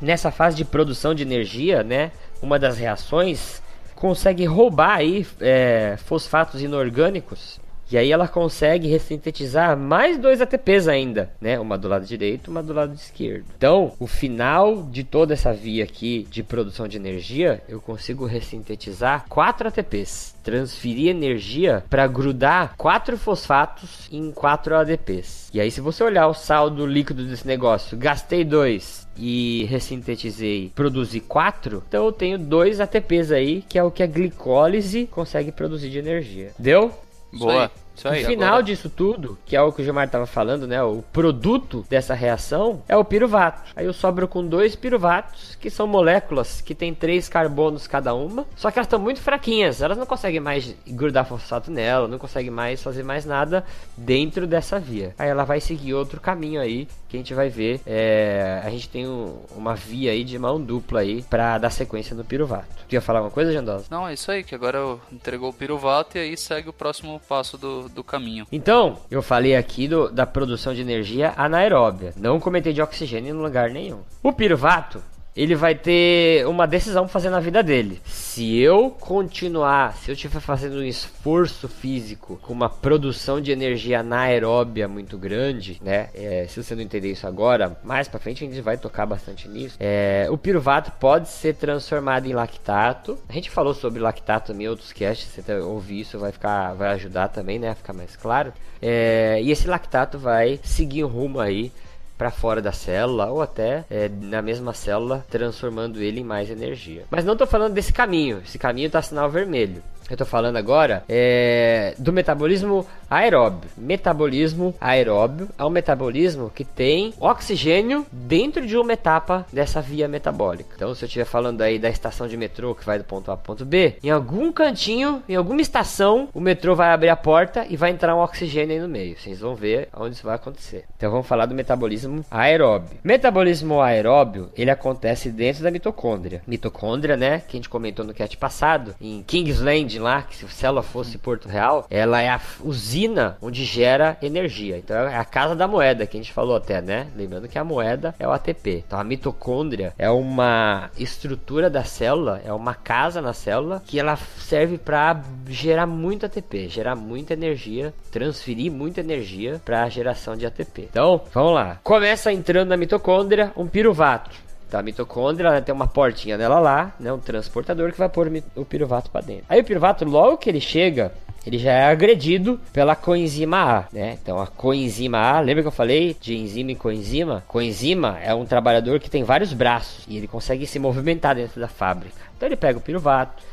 nessa fase de produção de energia, né? Uma das reações consegue roubar aí é, fosfatos inorgânicos e aí ela consegue ressintetizar mais dois ATPs ainda, né? Uma do lado direito, uma do lado esquerdo. Então, o final de toda essa via aqui de produção de energia, eu consigo ressintetizar quatro ATPs, transferir energia para grudar quatro fosfatos em quatro ADPs. E aí, se você olhar o saldo líquido desse negócio, gastei dois, e ressintetizei, produzi 4, então eu tenho dois ATPs aí, que é o que a glicólise consegue produzir de energia. Deu? Boa. Isso aí, o final agora... disso tudo, que é o que o Gilmar estava falando, né? O produto dessa reação é o piruvato. Aí eu sobro com dois piruvatos, que são moléculas que têm três carbonos cada uma, só que elas estão muito fraquinhas, elas não conseguem mais grudar fosfato nela, não conseguem mais fazer mais nada dentro dessa via. Aí ela vai seguir outro caminho aí, que a gente vai ver. É... a gente tem um, uma via aí de mão dupla aí para dar sequência no piruvato. Tu ia falar alguma coisa, Jandosa? Não, é isso aí, que agora eu entregou o piruvato e aí segue o próximo passo do, do, caminho. Então, eu falei aqui do, da produção de energia anaeróbia. Não comentei de oxigênio em lugar nenhum. O piruvato ele vai ter uma decisão pra fazer na vida dele. Se eu continuar, se eu estiver fazendo um esforço físico com uma produção de energia anaeróbia muito grande, né? É, se você não entender isso agora, mais pra frente a gente vai tocar bastante nisso. É, o piruvato pode ser transformado em lactato. A gente falou sobre lactato em outros casts, você ouvir isso vai ficar, vai ajudar também, né? A ficar mais claro. É, e esse lactato vai seguir um rumo aí para fora da célula ou até é, na mesma célula, transformando ele em mais energia. Mas não estou falando desse caminho, esse caminho está sinal vermelho. Eu estou falando agora é, do metabolismo aeróbio. Metabolismo aeróbio é um metabolismo que tem oxigênio dentro de uma etapa dessa via metabólica. Então, se eu estiver falando aí da estação de metrô que vai do ponto A ao ponto B, em algum cantinho, em alguma estação, o metrô vai abrir a porta e vai entrar um oxigênio aí no meio. Vocês vão ver onde isso vai acontecer. Então, vamos falar do metabolismo aeróbio. Metabolismo aeróbio, ele acontece dentro da mitocôndria. Mitocôndria, né, que a gente comentou no cast passado, em Kingsland, lá, que se a célula fosse Porto Real, ela é a usina onde gera energia. Então é a casa da moeda que a gente falou até, né? Lembrando que a moeda é o ATP. Então a mitocôndria é uma estrutura da célula, é uma casa na célula que ela serve para gerar muito ATP, gerar muita energia, transferir muita energia para a geração de ATP. Então, vamos lá. Começa entrando na mitocôndria um piruvato. Tá, a mitocôndria ela tem uma portinha nela lá, né, um transportador que vai pôr o piruvato para dentro. Aí o piruvato, logo que ele chega, ele já é agredido pela coenzima A, né? Então a coenzima A, lembra que eu falei de enzima e coenzima? Coenzima é um trabalhador que tem vários braços e ele consegue se movimentar dentro da fábrica. Então ele pega o piruvato,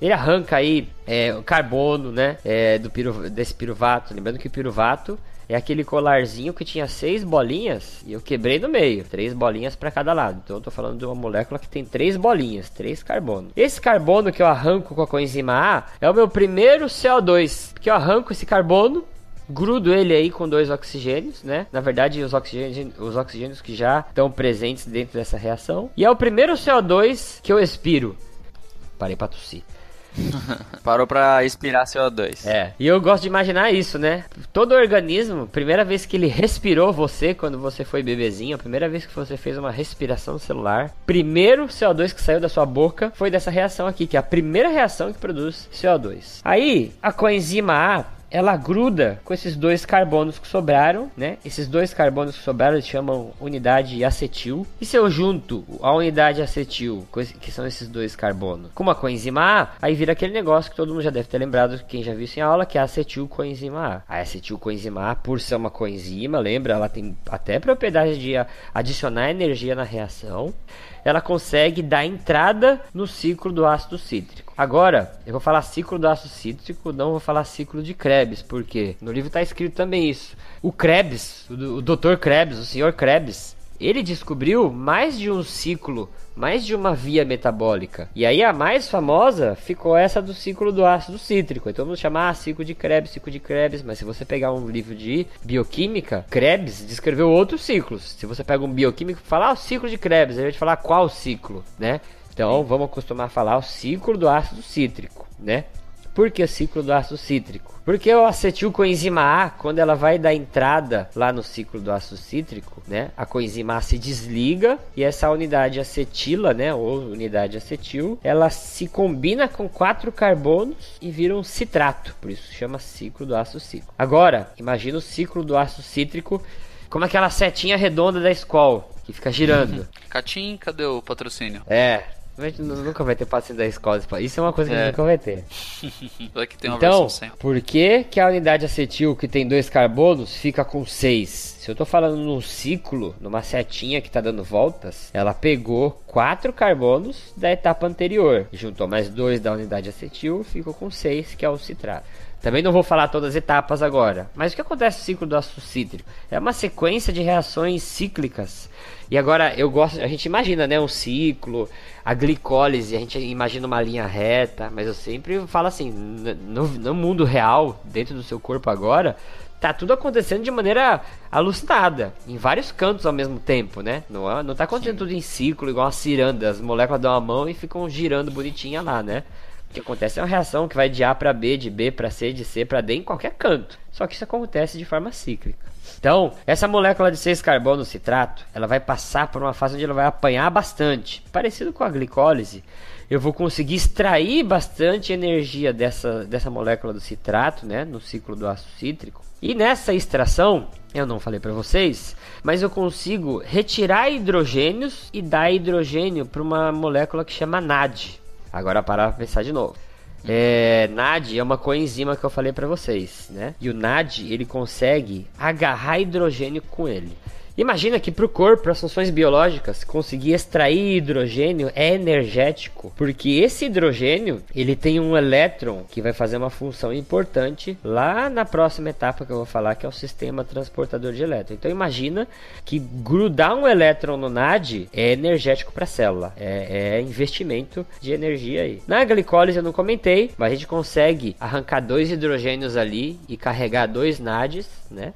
ele arranca aí é, o carbono, né, é, do piru, desse piruvato. Lembrando que o piruvato é aquele colarzinho que tinha seis bolinhas e eu quebrei no meio, três bolinhas para cada lado. Então eu tô falando de uma molécula que tem três bolinhas, três carbono. Esse carbono que eu arranco com a coenzima A é o meu primeiro CO2, que eu arranco esse carbono grudo ele aí com dois oxigênios, né? Na verdade, os oxigênios, os oxigênios que já estão presentes dentro dessa reação. E é o primeiro CO2 que eu expiro. Parei para tossir. Parou pra expirar CO2. É. E eu gosto de imaginar isso, né? Todo organismo, primeira vez que ele respirou você, quando você foi bebezinho, a primeira vez que você fez uma respiração celular, primeiro CO2 que saiu da sua boca foi dessa reação aqui, que é a primeira reação que produz CO2. Aí, a coenzima A ela gruda com esses dois carbonos que sobraram, né? Esses dois carbonos que sobraram eles chamam unidade acetil. E se eu junto a unidade acetil, que são esses dois carbonos, com uma coenzima A, aí vira aquele negócio que todo mundo já deve ter lembrado, quem já viu isso em aula, que é a acetilcoenzima A. A acetilcoenzima A, por ser uma coenzima, lembra, ela tem até propriedade de adicionar energia na reação ela consegue dar entrada no ciclo do ácido cítrico. Agora, eu vou falar ciclo do ácido cítrico, não vou falar ciclo de Krebs, porque no livro está escrito também isso. O Krebs, o, o Dr. Krebs, o Sr. Krebs, ele descobriu mais de um ciclo, mais de uma via metabólica. E aí a mais famosa ficou essa do ciclo do ácido cítrico. Então vamos chamar ciclo de Krebs, ciclo de Krebs, mas se você pegar um livro de bioquímica, Krebs descreveu outros ciclos. Se você pega um bioquímico e falar ah, o ciclo de Krebs, ele vai te falar qual ciclo, né? Então vamos acostumar a falar o ciclo do ácido cítrico, né? Por que o ciclo do ácido cítrico? Porque o acetilcoenzima A, quando ela vai dar entrada lá no ciclo do ácido cítrico, né, a coenzima A se desliga e essa unidade acetila, né, ou unidade acetil, ela se combina com quatro carbonos e vira um citrato. Por isso chama ciclo do ácido cítrico. Agora, imagina o ciclo do ácido cítrico como aquela setinha redonda da escola que fica girando. Catim, cadê o patrocínio? É, a gente nunca vai ter paciente da escola. Isso é uma coisa que é. a gente nunca vai ter. então, por que, que a unidade acetil que tem dois carbonos fica com seis? Se eu tô falando num ciclo, numa setinha que tá dando voltas, ela pegou quatro carbonos da etapa anterior, juntou mais dois da unidade acetil, ficou com seis, que é o citrato. Também não vou falar todas as etapas agora, mas o que acontece no ciclo do ácido cítrico? É uma sequência de reações cíclicas. E agora eu gosto, a gente imagina, né, um ciclo, a glicólise, a gente imagina uma linha reta, mas eu sempre falo assim, no, no mundo real, dentro do seu corpo agora, tá tudo acontecendo de maneira alucinada, em vários cantos ao mesmo tempo, né? Não, é, não tá acontecendo Sim. tudo em ciclo, igual uma ciranda, as moléculas dão a mão e ficam girando bonitinha lá, né? O que acontece é uma reação que vai de A para B, de B para C, de C para D em qualquer canto. Só que isso acontece de forma cíclica. Então, essa molécula de 6 carbono citrato, ela vai passar por uma fase onde ela vai apanhar bastante, parecido com a glicólise. Eu vou conseguir extrair bastante energia dessa, dessa molécula do citrato, né, no ciclo do ácido cítrico. E nessa extração, eu não falei para vocês, mas eu consigo retirar hidrogênios e dar hidrogênio para uma molécula que chama NAD. Agora para pensar de novo. É, NAD é uma coenzima que eu falei para vocês, né? E o NAD ele consegue agarrar hidrogênio com ele. Imagina que para o corpo, para as funções biológicas, conseguir extrair hidrogênio é energético, porque esse hidrogênio ele tem um elétron que vai fazer uma função importante lá na próxima etapa que eu vou falar, que é o sistema transportador de elétron. Então imagina que grudar um elétron no NAD é energético para a célula, é, é investimento de energia aí. Na glicólise eu não comentei, mas a gente consegue arrancar dois hidrogênios ali e carregar dois NADs, né?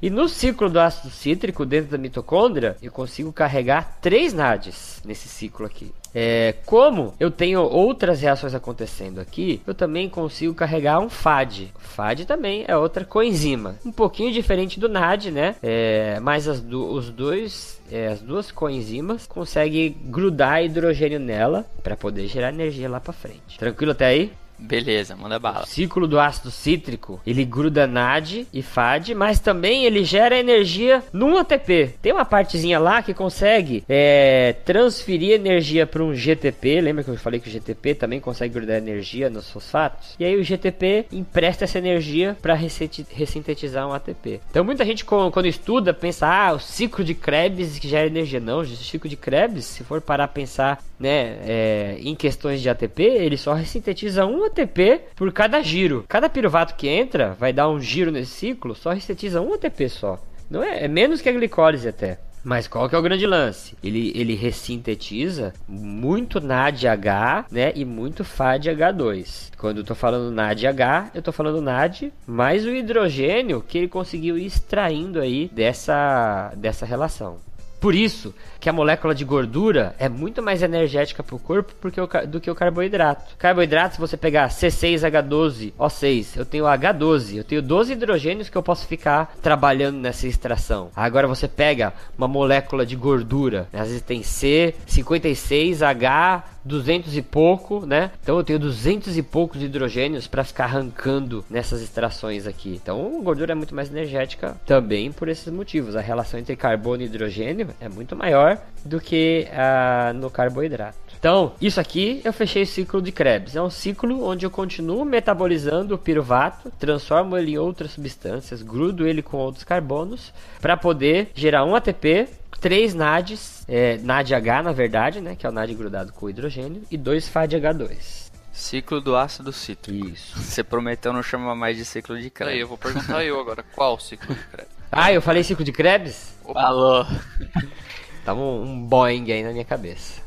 E no ciclo do ácido cítrico dentro da mitocôndria, eu consigo carregar três NADs nesse ciclo aqui. É, como eu tenho outras reações acontecendo aqui, eu também consigo carregar um FAD. FAD também é outra coenzima, um pouquinho diferente do NAD, né? É, mas do, os dois, é, as duas coenzimas conseguem grudar hidrogênio nela para poder gerar energia lá para frente. Tranquilo até aí? Beleza, manda bala. O ciclo do ácido cítrico, ele gruda NAD e FAD, mas também ele gera energia num ATP. Tem uma partezinha lá que consegue é, transferir energia para um GTP. Lembra que eu falei que o GTP também consegue grudar energia nos fosfatos? E aí o GTP empresta essa energia para ressintetizar um ATP. Então muita gente quando estuda pensa, ah, o ciclo de Krebs que gera energia. Não, o ciclo de Krebs, se for parar a pensar né, é, em questões de ATP, ele só ressintetiza um ATP por cada giro. Cada piruvato que entra vai dar um giro nesse ciclo, só ressintetiza um ATP só. Não é, é menos que a glicólise até. Mas qual que é o grande lance? Ele, ele ressintetiza muito NADH, né, e muito FADH2. Quando eu tô falando NADH, eu tô falando NAD mais o hidrogênio que ele conseguiu ir extraindo aí dessa, dessa relação. Por isso que a molécula de gordura é muito mais energética para o corpo porque do que o carboidrato. Carboidrato, se você pegar C6H12O6, eu tenho H12, eu tenho 12 hidrogênios que eu posso ficar trabalhando nessa extração. Agora você pega uma molécula de gordura, né? às vezes tem C56H 200 e pouco, né? Então eu tenho 200 e poucos hidrogênios para ficar arrancando nessas extrações aqui. Então, gordura é muito mais energética também por esses motivos. A relação entre carbono e hidrogênio é muito maior do que uh, no carboidrato. Então, isso aqui eu fechei o ciclo de Krebs. É um ciclo onde eu continuo metabolizando o piruvato, transformo ele em outras substâncias, grudo ele com outros carbonos para poder gerar um ATP, três NADs, é, NADH na verdade, né, que é o NAD grudado com o hidrogênio, e dois FADH2. Ciclo do ácido cítrico. Isso. Você prometeu não chamar mais de ciclo de Krebs. Aí, eu vou perguntar eu agora, qual ciclo de Krebs? Ah, eu falei ciclo de Krebs? Falou. Tava um, um Boeing aí na minha cabeça.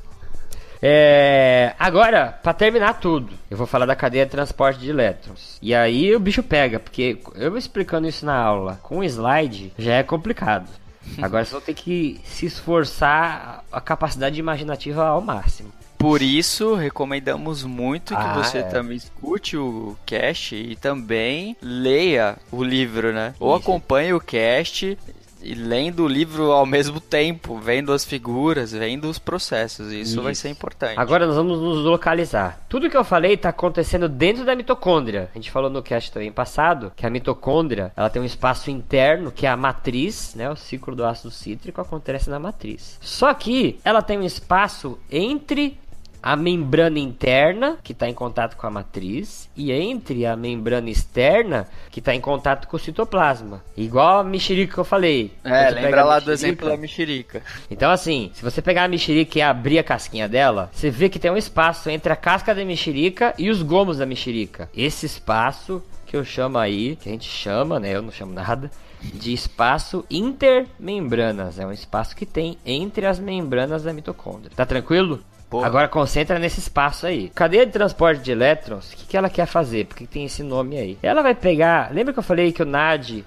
É, agora, para terminar tudo, eu vou falar da cadeia de transporte de elétrons. E aí o bicho pega, porque eu explicando isso na aula com slide já é complicado. Agora você vai ter que se esforçar a capacidade imaginativa ao máximo. Por isso, recomendamos muito que Ah, você é. também escute o cast e também leia o livro, né? Ou Isso. acompanhe o cast e lendo o livro ao mesmo tempo, vendo as figuras, vendo os processos. Isso, vai Isso. ser importante. Agora nós vamos nos localizar. Tudo que eu falei está acontecendo dentro da mitocôndria. A gente falou no cast também passado que a mitocôndria ela tem um espaço interno que é a matriz, né? O ciclo do ácido cítrico acontece na matriz. Só que ela tem um espaço entre a membrana interna, que está em contato com a matriz, e entre a membrana externa, que está em contato com o citoplasma. Igual a mexerica que eu falei. É, você lembra lá do exemplo da mexerica. então, assim, se você pegar a mexerica e abrir a casquinha dela, você vê que tem um espaço entre a casca da mexerica e os gomos da mexerica. Esse espaço que eu chamo aí, que a gente chama, né? Eu não chamo nada. De espaço intermembranas. É um espaço que tem entre as membranas da mitocôndria. Tá tranquilo? Porra. Agora concentra nesse espaço aí. Cadeia de transporte de elétrons, o que, que ela quer fazer? Por que que tem esse nome aí? Ela vai pegar. Lembra que eu falei que o NADH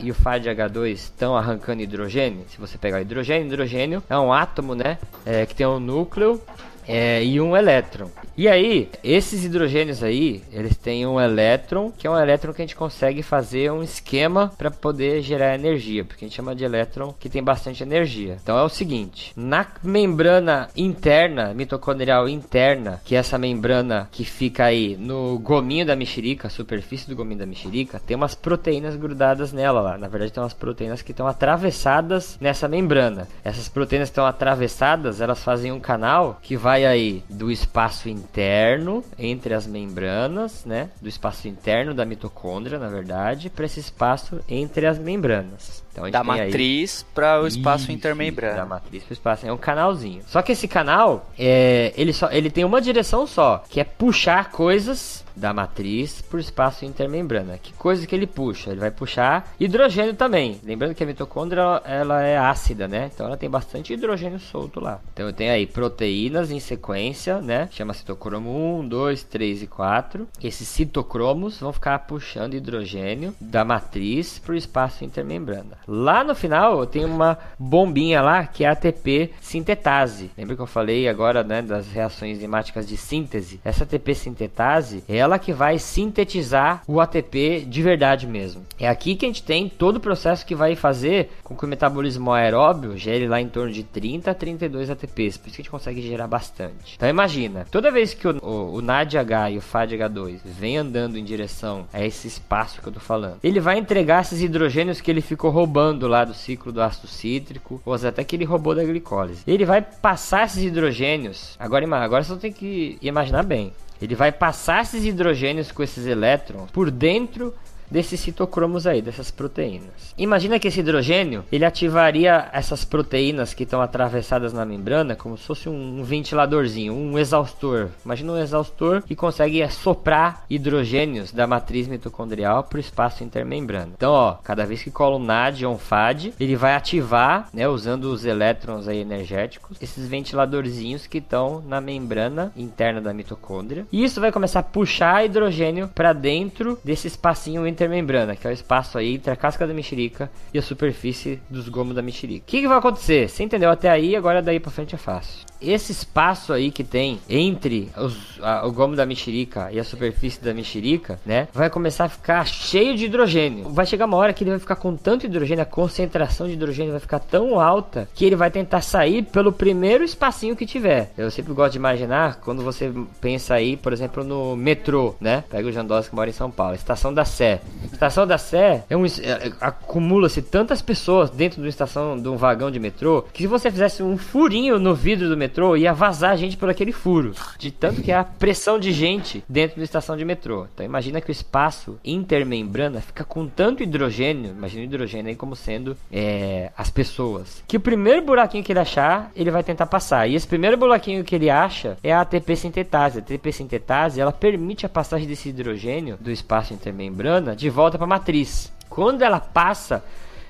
e o FADH2 estão arrancando hidrogênio? Se você pegar hidrogênio, hidrogênio é um átomo, né? É, que tem um núcleo é, e um elétron. E aí, esses hidrogênios aí, eles têm um elétron, que é um elétron que a gente consegue fazer um esquema para poder gerar energia, porque a gente chama de elétron que tem bastante energia. Então é o seguinte, na membrana interna, mitocondrial interna, que é essa membrana que fica aí no gominho da mexerica, superfície do gominho da mexerica, tem umas proteínas grudadas nela lá. Na verdade, tem umas proteínas que estão atravessadas nessa membrana. Essas proteínas que estão atravessadas, elas fazem um canal que vai aí do espaço interno entre as membranas, né? Do espaço interno da mitocôndria, na verdade, para esse espaço entre as membranas. Então Da matriz para o espaço isso, Da intermembrana. matriz pro espaço. É um canalzinho. Só que esse canal, é, ele, só, ele tem uma direção só, que é puxar coisas da matriz pro espaço intermembrana. Que coisa que ele puxa? Ele vai puxar hidrogênio também. Lembrando que a mitocôndria ela é ácida, né? Então ela tem bastante hidrogênio solto lá. Então eu tenho aí proteínas em sequência, né? Chama citocromo 1, 2, 3 e 4. Esses citocromos vão ficar puxando hidrogênio da matriz pro espaço intermembrana. Lá no final tenho uma bombinha lá que é ATP sintetase. Lembra que eu falei agora, né, das reações enzimáticas de síntese? Essa ATP sintetase é ela que vai sintetizar o ATP de verdade mesmo. É aqui que a gente tem todo o processo que vai fazer com que o metabolismo aeróbio gere lá em torno de 30 a 32 ATPs. Por isso que a gente consegue gerar bastante. Então imagina, toda vez que o, o, o NADH e o FADH2 vem andando em direção a esse espaço que eu tô falando, ele vai entregar esses hidrogênios que ele ficou roubando lá do ciclo do ácido cítrico, ou até que ele roubou da glicólise. Ele vai passar esses hidrogênios. Agora, agora você tem que imaginar bem. Ele vai passar esses hidrogênios com esses elétrons por dentro desses citocromos aí, dessas proteínas. Imagina que esse hidrogênio, ele ativaria essas proteínas que estão atravessadas na membrana como se fosse um ventiladorzinho, um exaustor. Imagina um exaustor que consegue soprar hidrogênios da matriz mitocondrial para o espaço intermembrana. Então, ó, cada vez que cola um NAD ou um FAD, ele vai ativar, né, usando os elétrons aí energéticos, esses ventiladorzinhos que estão na membrana interna da mitocôndria. E isso vai começar a puxar hidrogênio para dentro desse espacinho entre intermembrana, que é o espaço aí entre a casca da mexerica e a superfície dos gomos da mexerica. O que, que vai acontecer? Você entendeu até aí, agora daí pra frente é fácil esse espaço aí que tem entre os, a, o gomo da mexerica e a superfície da mexerica, né, vai começar a ficar cheio de hidrogênio. Vai chegar uma hora que ele vai ficar com tanto hidrogênio, a concentração de hidrogênio vai ficar tão alta que ele vai tentar sair pelo primeiro espacinho que tiver. Eu sempre gosto de imaginar quando você pensa aí, por exemplo, no metrô, né? Pega o Jandós que mora em São Paulo, estação da Sé. Estação da Sé é um é, acumula-se tantas pessoas dentro de uma estação de um vagão de metrô que se você fizesse um furinho no vidro do metrô metrô ia vazar gente por aquele furo. De tanto que a pressão de gente dentro da estação de metrô. Então imagina que o espaço intermembrana fica com tanto hidrogênio, imagina o hidrogênio aí como sendo é, as pessoas. Que o primeiro buraquinho que ele achar, ele vai tentar passar. E esse primeiro buraquinho que ele acha é a ATP sintetase. A ATP sintetase, ela permite a passagem desse hidrogênio do espaço intermembrana de volta para a matriz. Quando ela passa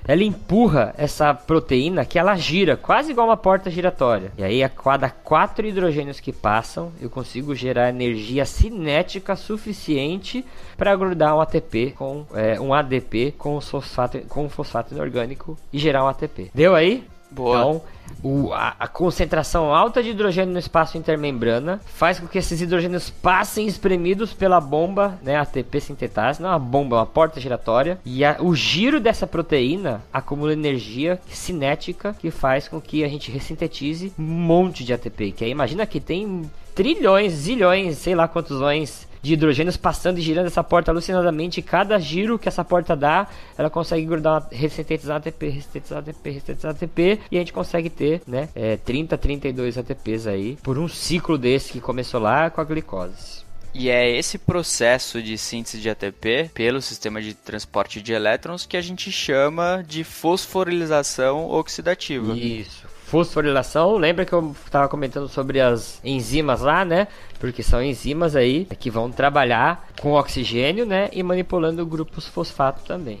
ela empurra essa proteína que ela gira, quase igual uma porta giratória. E aí, a cada quatro hidrogênios que passam, eu consigo gerar energia cinética suficiente para grudar um ATP com é, um ADP com fosfato, com fosfato inorgânico e gerar um ATP. Deu aí? Boa. Então, o, a, a, concentração alta de hidrogênio no espaço intermembrana faz com que esses hidrogênios passem espremidos pela bomba, né, ATP sintetase, não é uma bomba, é uma porta giratória, e a, o giro dessa proteína acumula energia cinética que faz com que a gente ressintetize um monte de ATP, que aí imagina que tem trilhões, zilhões, sei lá quantos zões de hidrogênios passando e girando essa porta alucinadamente. E cada giro que essa porta dá, ela consegue grudar, ressintetizar ATP, ressintetizar ATP, ressintetizar ATP. E a gente consegue ter, né, é, 30, 32 ATPs aí por um ciclo desse que começou lá com a glicose. E é esse processo de síntese de ATP pelo sistema de transporte de elétrons que a gente chama de fosforilação oxidativa. Isso fosforilação. Lembra que eu estava comentando sobre as enzimas lá, né? Porque são enzimas aí que vão trabalhar com oxigênio, né? E manipulando grupos fosfato também.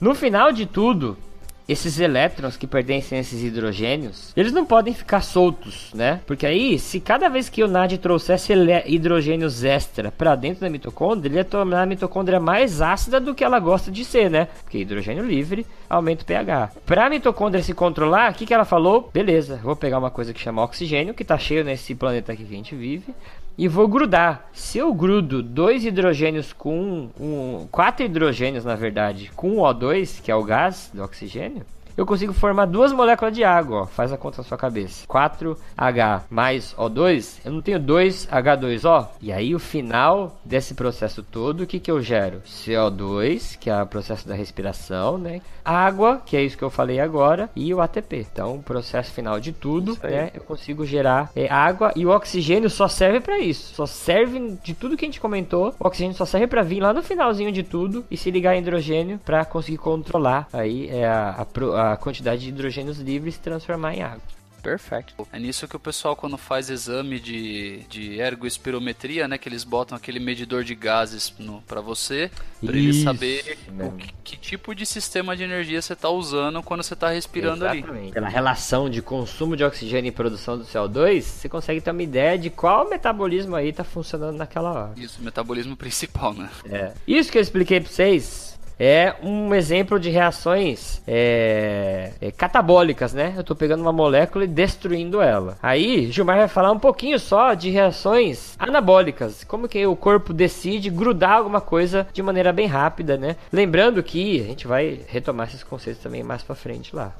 No final de tudo, esses elétrons que pertencem a esses hidrogênios, eles não podem ficar soltos, né? Porque aí, se cada vez que o NAD trouxesse hidrogênios extra para dentro da mitocôndria, ele ia tornar a mitocôndria mais ácida do que ela gosta de ser, né? Porque hidrogênio livre aumenta o pH. Para a mitocôndria se controlar, o que, que ela falou? Beleza, vou pegar uma coisa que chama oxigênio, que está cheio nesse planeta que a gente vive, e vou grudar. Se eu grudo dois hidrogênios com um, quatro hidrogênios na verdade, com O2, que é o gás do oxigênio, eu consigo formar duas moléculas de água, ó. Faz a conta na sua cabeça. 4H mais O2, eu não tenho 2H2O. E aí o final desse processo todo, o que que eu gero? CO2, que é o processo da respiração, né? Água, que é isso que eu falei agora, e o ATP. Então, o processo final de tudo, né? Eu consigo gerar é, água e o oxigênio só serve para isso. Só serve de tudo que a gente comentou. O oxigênio só serve para vir lá no finalzinho de tudo e se ligar a hidrogênio para conseguir controlar aí é a, a, a a quantidade de hidrogênios livres se transformar em água. Perfeito. É nisso que o pessoal, quando faz exame de, de ergoespirometria, né? Que eles botam aquele medidor de gases para você, para ele saber o que, que, tipo de sistema de energia você está usando quando você está respirando Exatamente. ali. Pela relação de consumo de oxigênio e produção do CO2, você consegue ter uma ideia de qual metabolismo aí está funcionando naquela hora. Isso, o metabolismo principal, né? É. Isso que eu expliquei para vocês é um exemplo de reações é, é, catabólicas, né? Eu estou pegando uma molécula e destruindo ela. Aí, Gilmar vai falar um pouquinho só de reações anabólicas, como que o corpo decide grudar alguma coisa de maneira bem rápida, né? Lembrando que a gente vai retomar esses conceitos também mais para frente lá.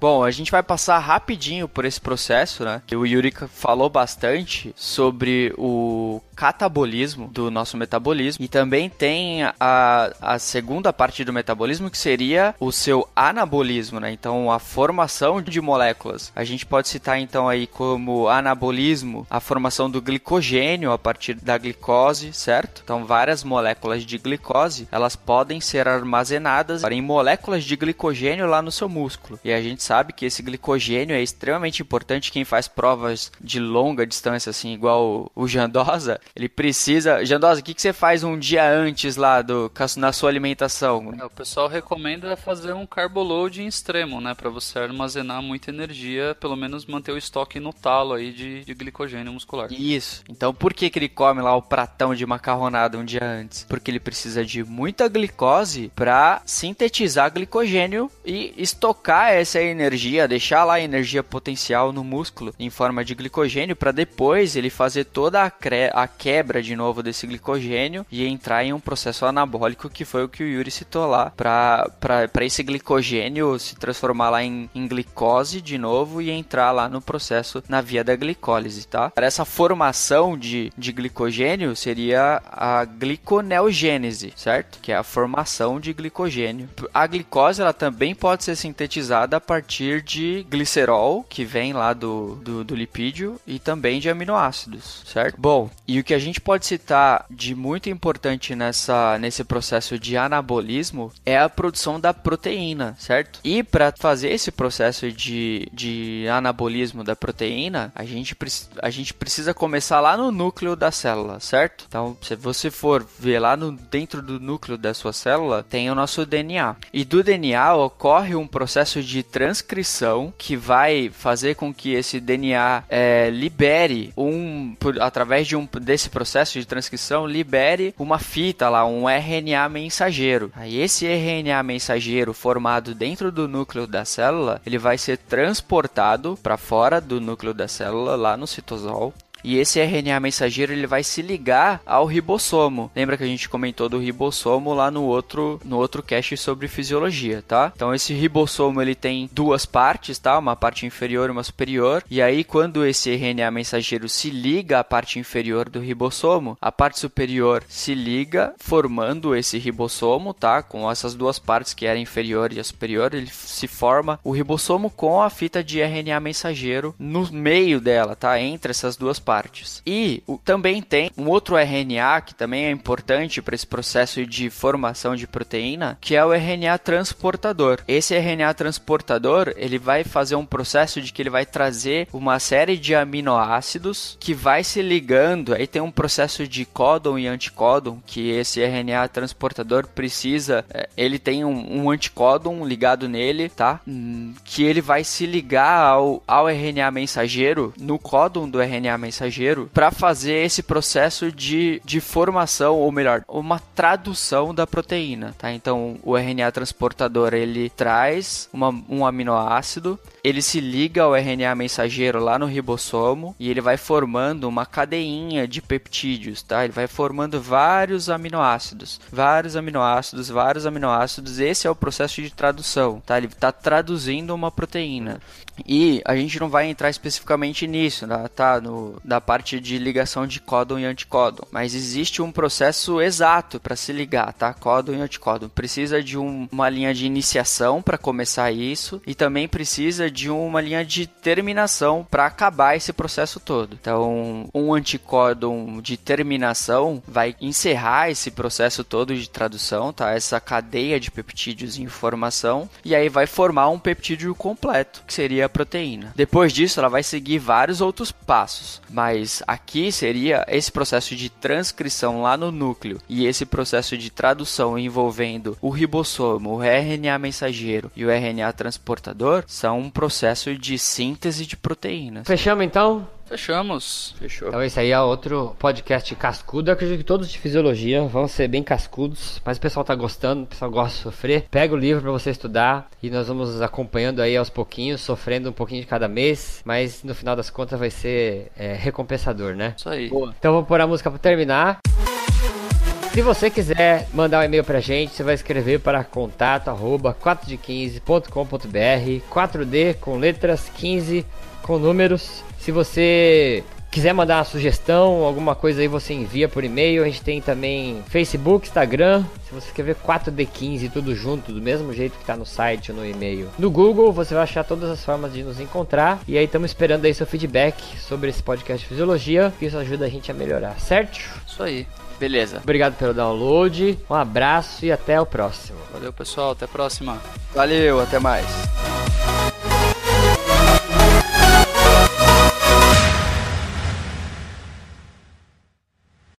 Bom, a gente vai passar rapidinho por esse processo, né? O Yuri falou bastante sobre o catabolismo do nosso metabolismo e também tem a, a segunda parte do metabolismo que seria o seu anabolismo, né? Então, a formação de moléculas. A gente pode citar então aí como anabolismo a formação do glicogênio a partir da glicose, certo? Então, várias moléculas de glicose, elas podem ser armazenadas em moléculas de glicogênio lá no seu músculo. E a gente sabe que esse glicogênio é extremamente importante. Quem faz provas de longa distância, assim, igual o, Jandosa, ele precisa. Jandosa, o que, que você faz um dia antes lá do, na sua alimentação? É, o pessoal recomenda fazer um carboload em extremo, né? Para você armazenar muita energia, pelo menos manter o estoque no talo aí de, de glicogênio muscular. Isso. Então por que, que ele come lá o pratão de macarronada um dia antes? Porque ele precisa de muita glicose para sintetizar glicogênio e estocar essa energia, deixar lá a energia potencial no músculo em forma de glicogênio para depois ele fazer toda a, a quebra de novo desse glicogênio e entrar em um processo anabólico que foi o que o Yuri citou lá para esse glicogênio se transformar lá em, em glicose de novo e entrar lá no processo na via da glicólise, tá? Para essa formação de, de glicogênio seria a gliconeogênese, certo? Que é a formação de glicogênio. A glicose ela também pode ser sintetizada a partir de glicerol, que vem lá do, do, do lipídio, e também de aminoácidos, certo? Bom, e o que a gente pode citar de muito importante nessa, nesse processo de anabolismo é a produção da proteína, certo? E para fazer esse processo de, de anabolismo da proteína, a gente, a gente precisa começar lá no núcleo da célula, certo? Então, se você for ver lá no, dentro do núcleo da sua célula, tem o nosso DNA. E do DNA ocorre um processo de transcrição que vai fazer com que esse DNA é, libere um, por, através de um desse processo de transcrição, libere uma fita lá, um RNA mensageiro. Aí esse RNA mensageiro formado dentro do núcleo da célula, ele vai ser transportado para fora do núcleo da célula lá no citosol e esse RNA mensageiro ele vai se ligar ao ribossomo. Lembra que a gente comentou do ribossomo lá no outro no outro cast sobre fisiologia, tá? Então esse ribossomo ele tem duas partes, tá? Uma parte inferior e uma superior. E aí quando esse RNA mensageiro se liga à parte inferior do ribossomo, a parte superior se liga formando esse ribossomo, tá? Com essas duas partes que era inferior e a superior, ele se forma o ribossomo com a fita de RNA mensageiro no meio dela, tá? Entre essas duas partes partes. E o, também tem um outro RNA que também é importante para esse processo de formação de proteína, que é o RNA transportador. Esse RNA transportador, ele vai fazer um processo de que ele vai trazer uma série de aminoácidos que vai se ligando, aí tem um processo de códon e anticódon que esse RNA transportador precisa, é, ele tem um, um anticódon ligado nele, tá? Hum, que ele vai se ligar ao, ao RNA mensageiro, no códon do RNA mensageiro mensageiro para fazer esse processo de, de formação, ou melhor, uma tradução da proteína, tá? Então, o RNA transportador, ele traz uma, um aminoácido, ele se liga ao RNA mensageiro lá no ribossomo e ele vai formando uma cadeinha de peptídeos, tá? Ele vai formando vários aminoácidos, vários aminoácidos, vários aminoácidos. Esse é o processo de tradução, tá? Ele está traduzindo uma proteína. E a gente não vai entrar especificamente nisso, né? tá? No, da parte de ligação de códon e anticódon. Mas existe um processo exato para se ligar, tá? Códon e anticódon. Precisa de um, uma linha de iniciação para começar isso e também precisa de uma linha de terminação para acabar esse processo todo. Então, um anticódon de terminação vai encerrar esse processo todo de tradução, tá? Essa cadeia de peptídeos em formação e aí vai formar um peptídeo completo, que seria a proteína. Depois disso, ela vai seguir vários outros passos, mas aqui seria esse processo de transcrição lá no núcleo e esse processo de tradução envolvendo o ribossomo, o RNA mensageiro e o RNA transportador são um processo de síntese de proteínas. Fechamos então? Fechamos. Fechou. Então esse aí é outro podcast cascudo. Eu acredito que todos de fisiologia vão ser bem cascudos, mas o pessoal tá gostando, o pessoal gosta de sofrer. Pega o livro para você estudar e nós vamos acompanhando aí aos pouquinhos, sofrendo um pouquinho de cada mês, mas no final das contas vai ser é, recompensador, né? Isso aí. Boa. Então vou pôr a música para terminar. Se você quiser mandar um e-mail pra gente, você vai escrever para contato arroba 4d15.com.br 4D com letras 15 com números se você quiser mandar uma sugestão, alguma coisa aí, você envia por e-mail. A gente tem também Facebook, Instagram. Se você quer ver 4D15 tudo junto, do mesmo jeito que tá no site ou no e-mail. No Google, você vai achar todas as formas de nos encontrar. E aí estamos esperando aí seu feedback sobre esse podcast de Fisiologia, que isso ajuda a gente a melhorar, certo? Isso aí. Beleza. Obrigado pelo download. Um abraço e até o próximo. Valeu, pessoal. Até a próxima. Valeu, até mais.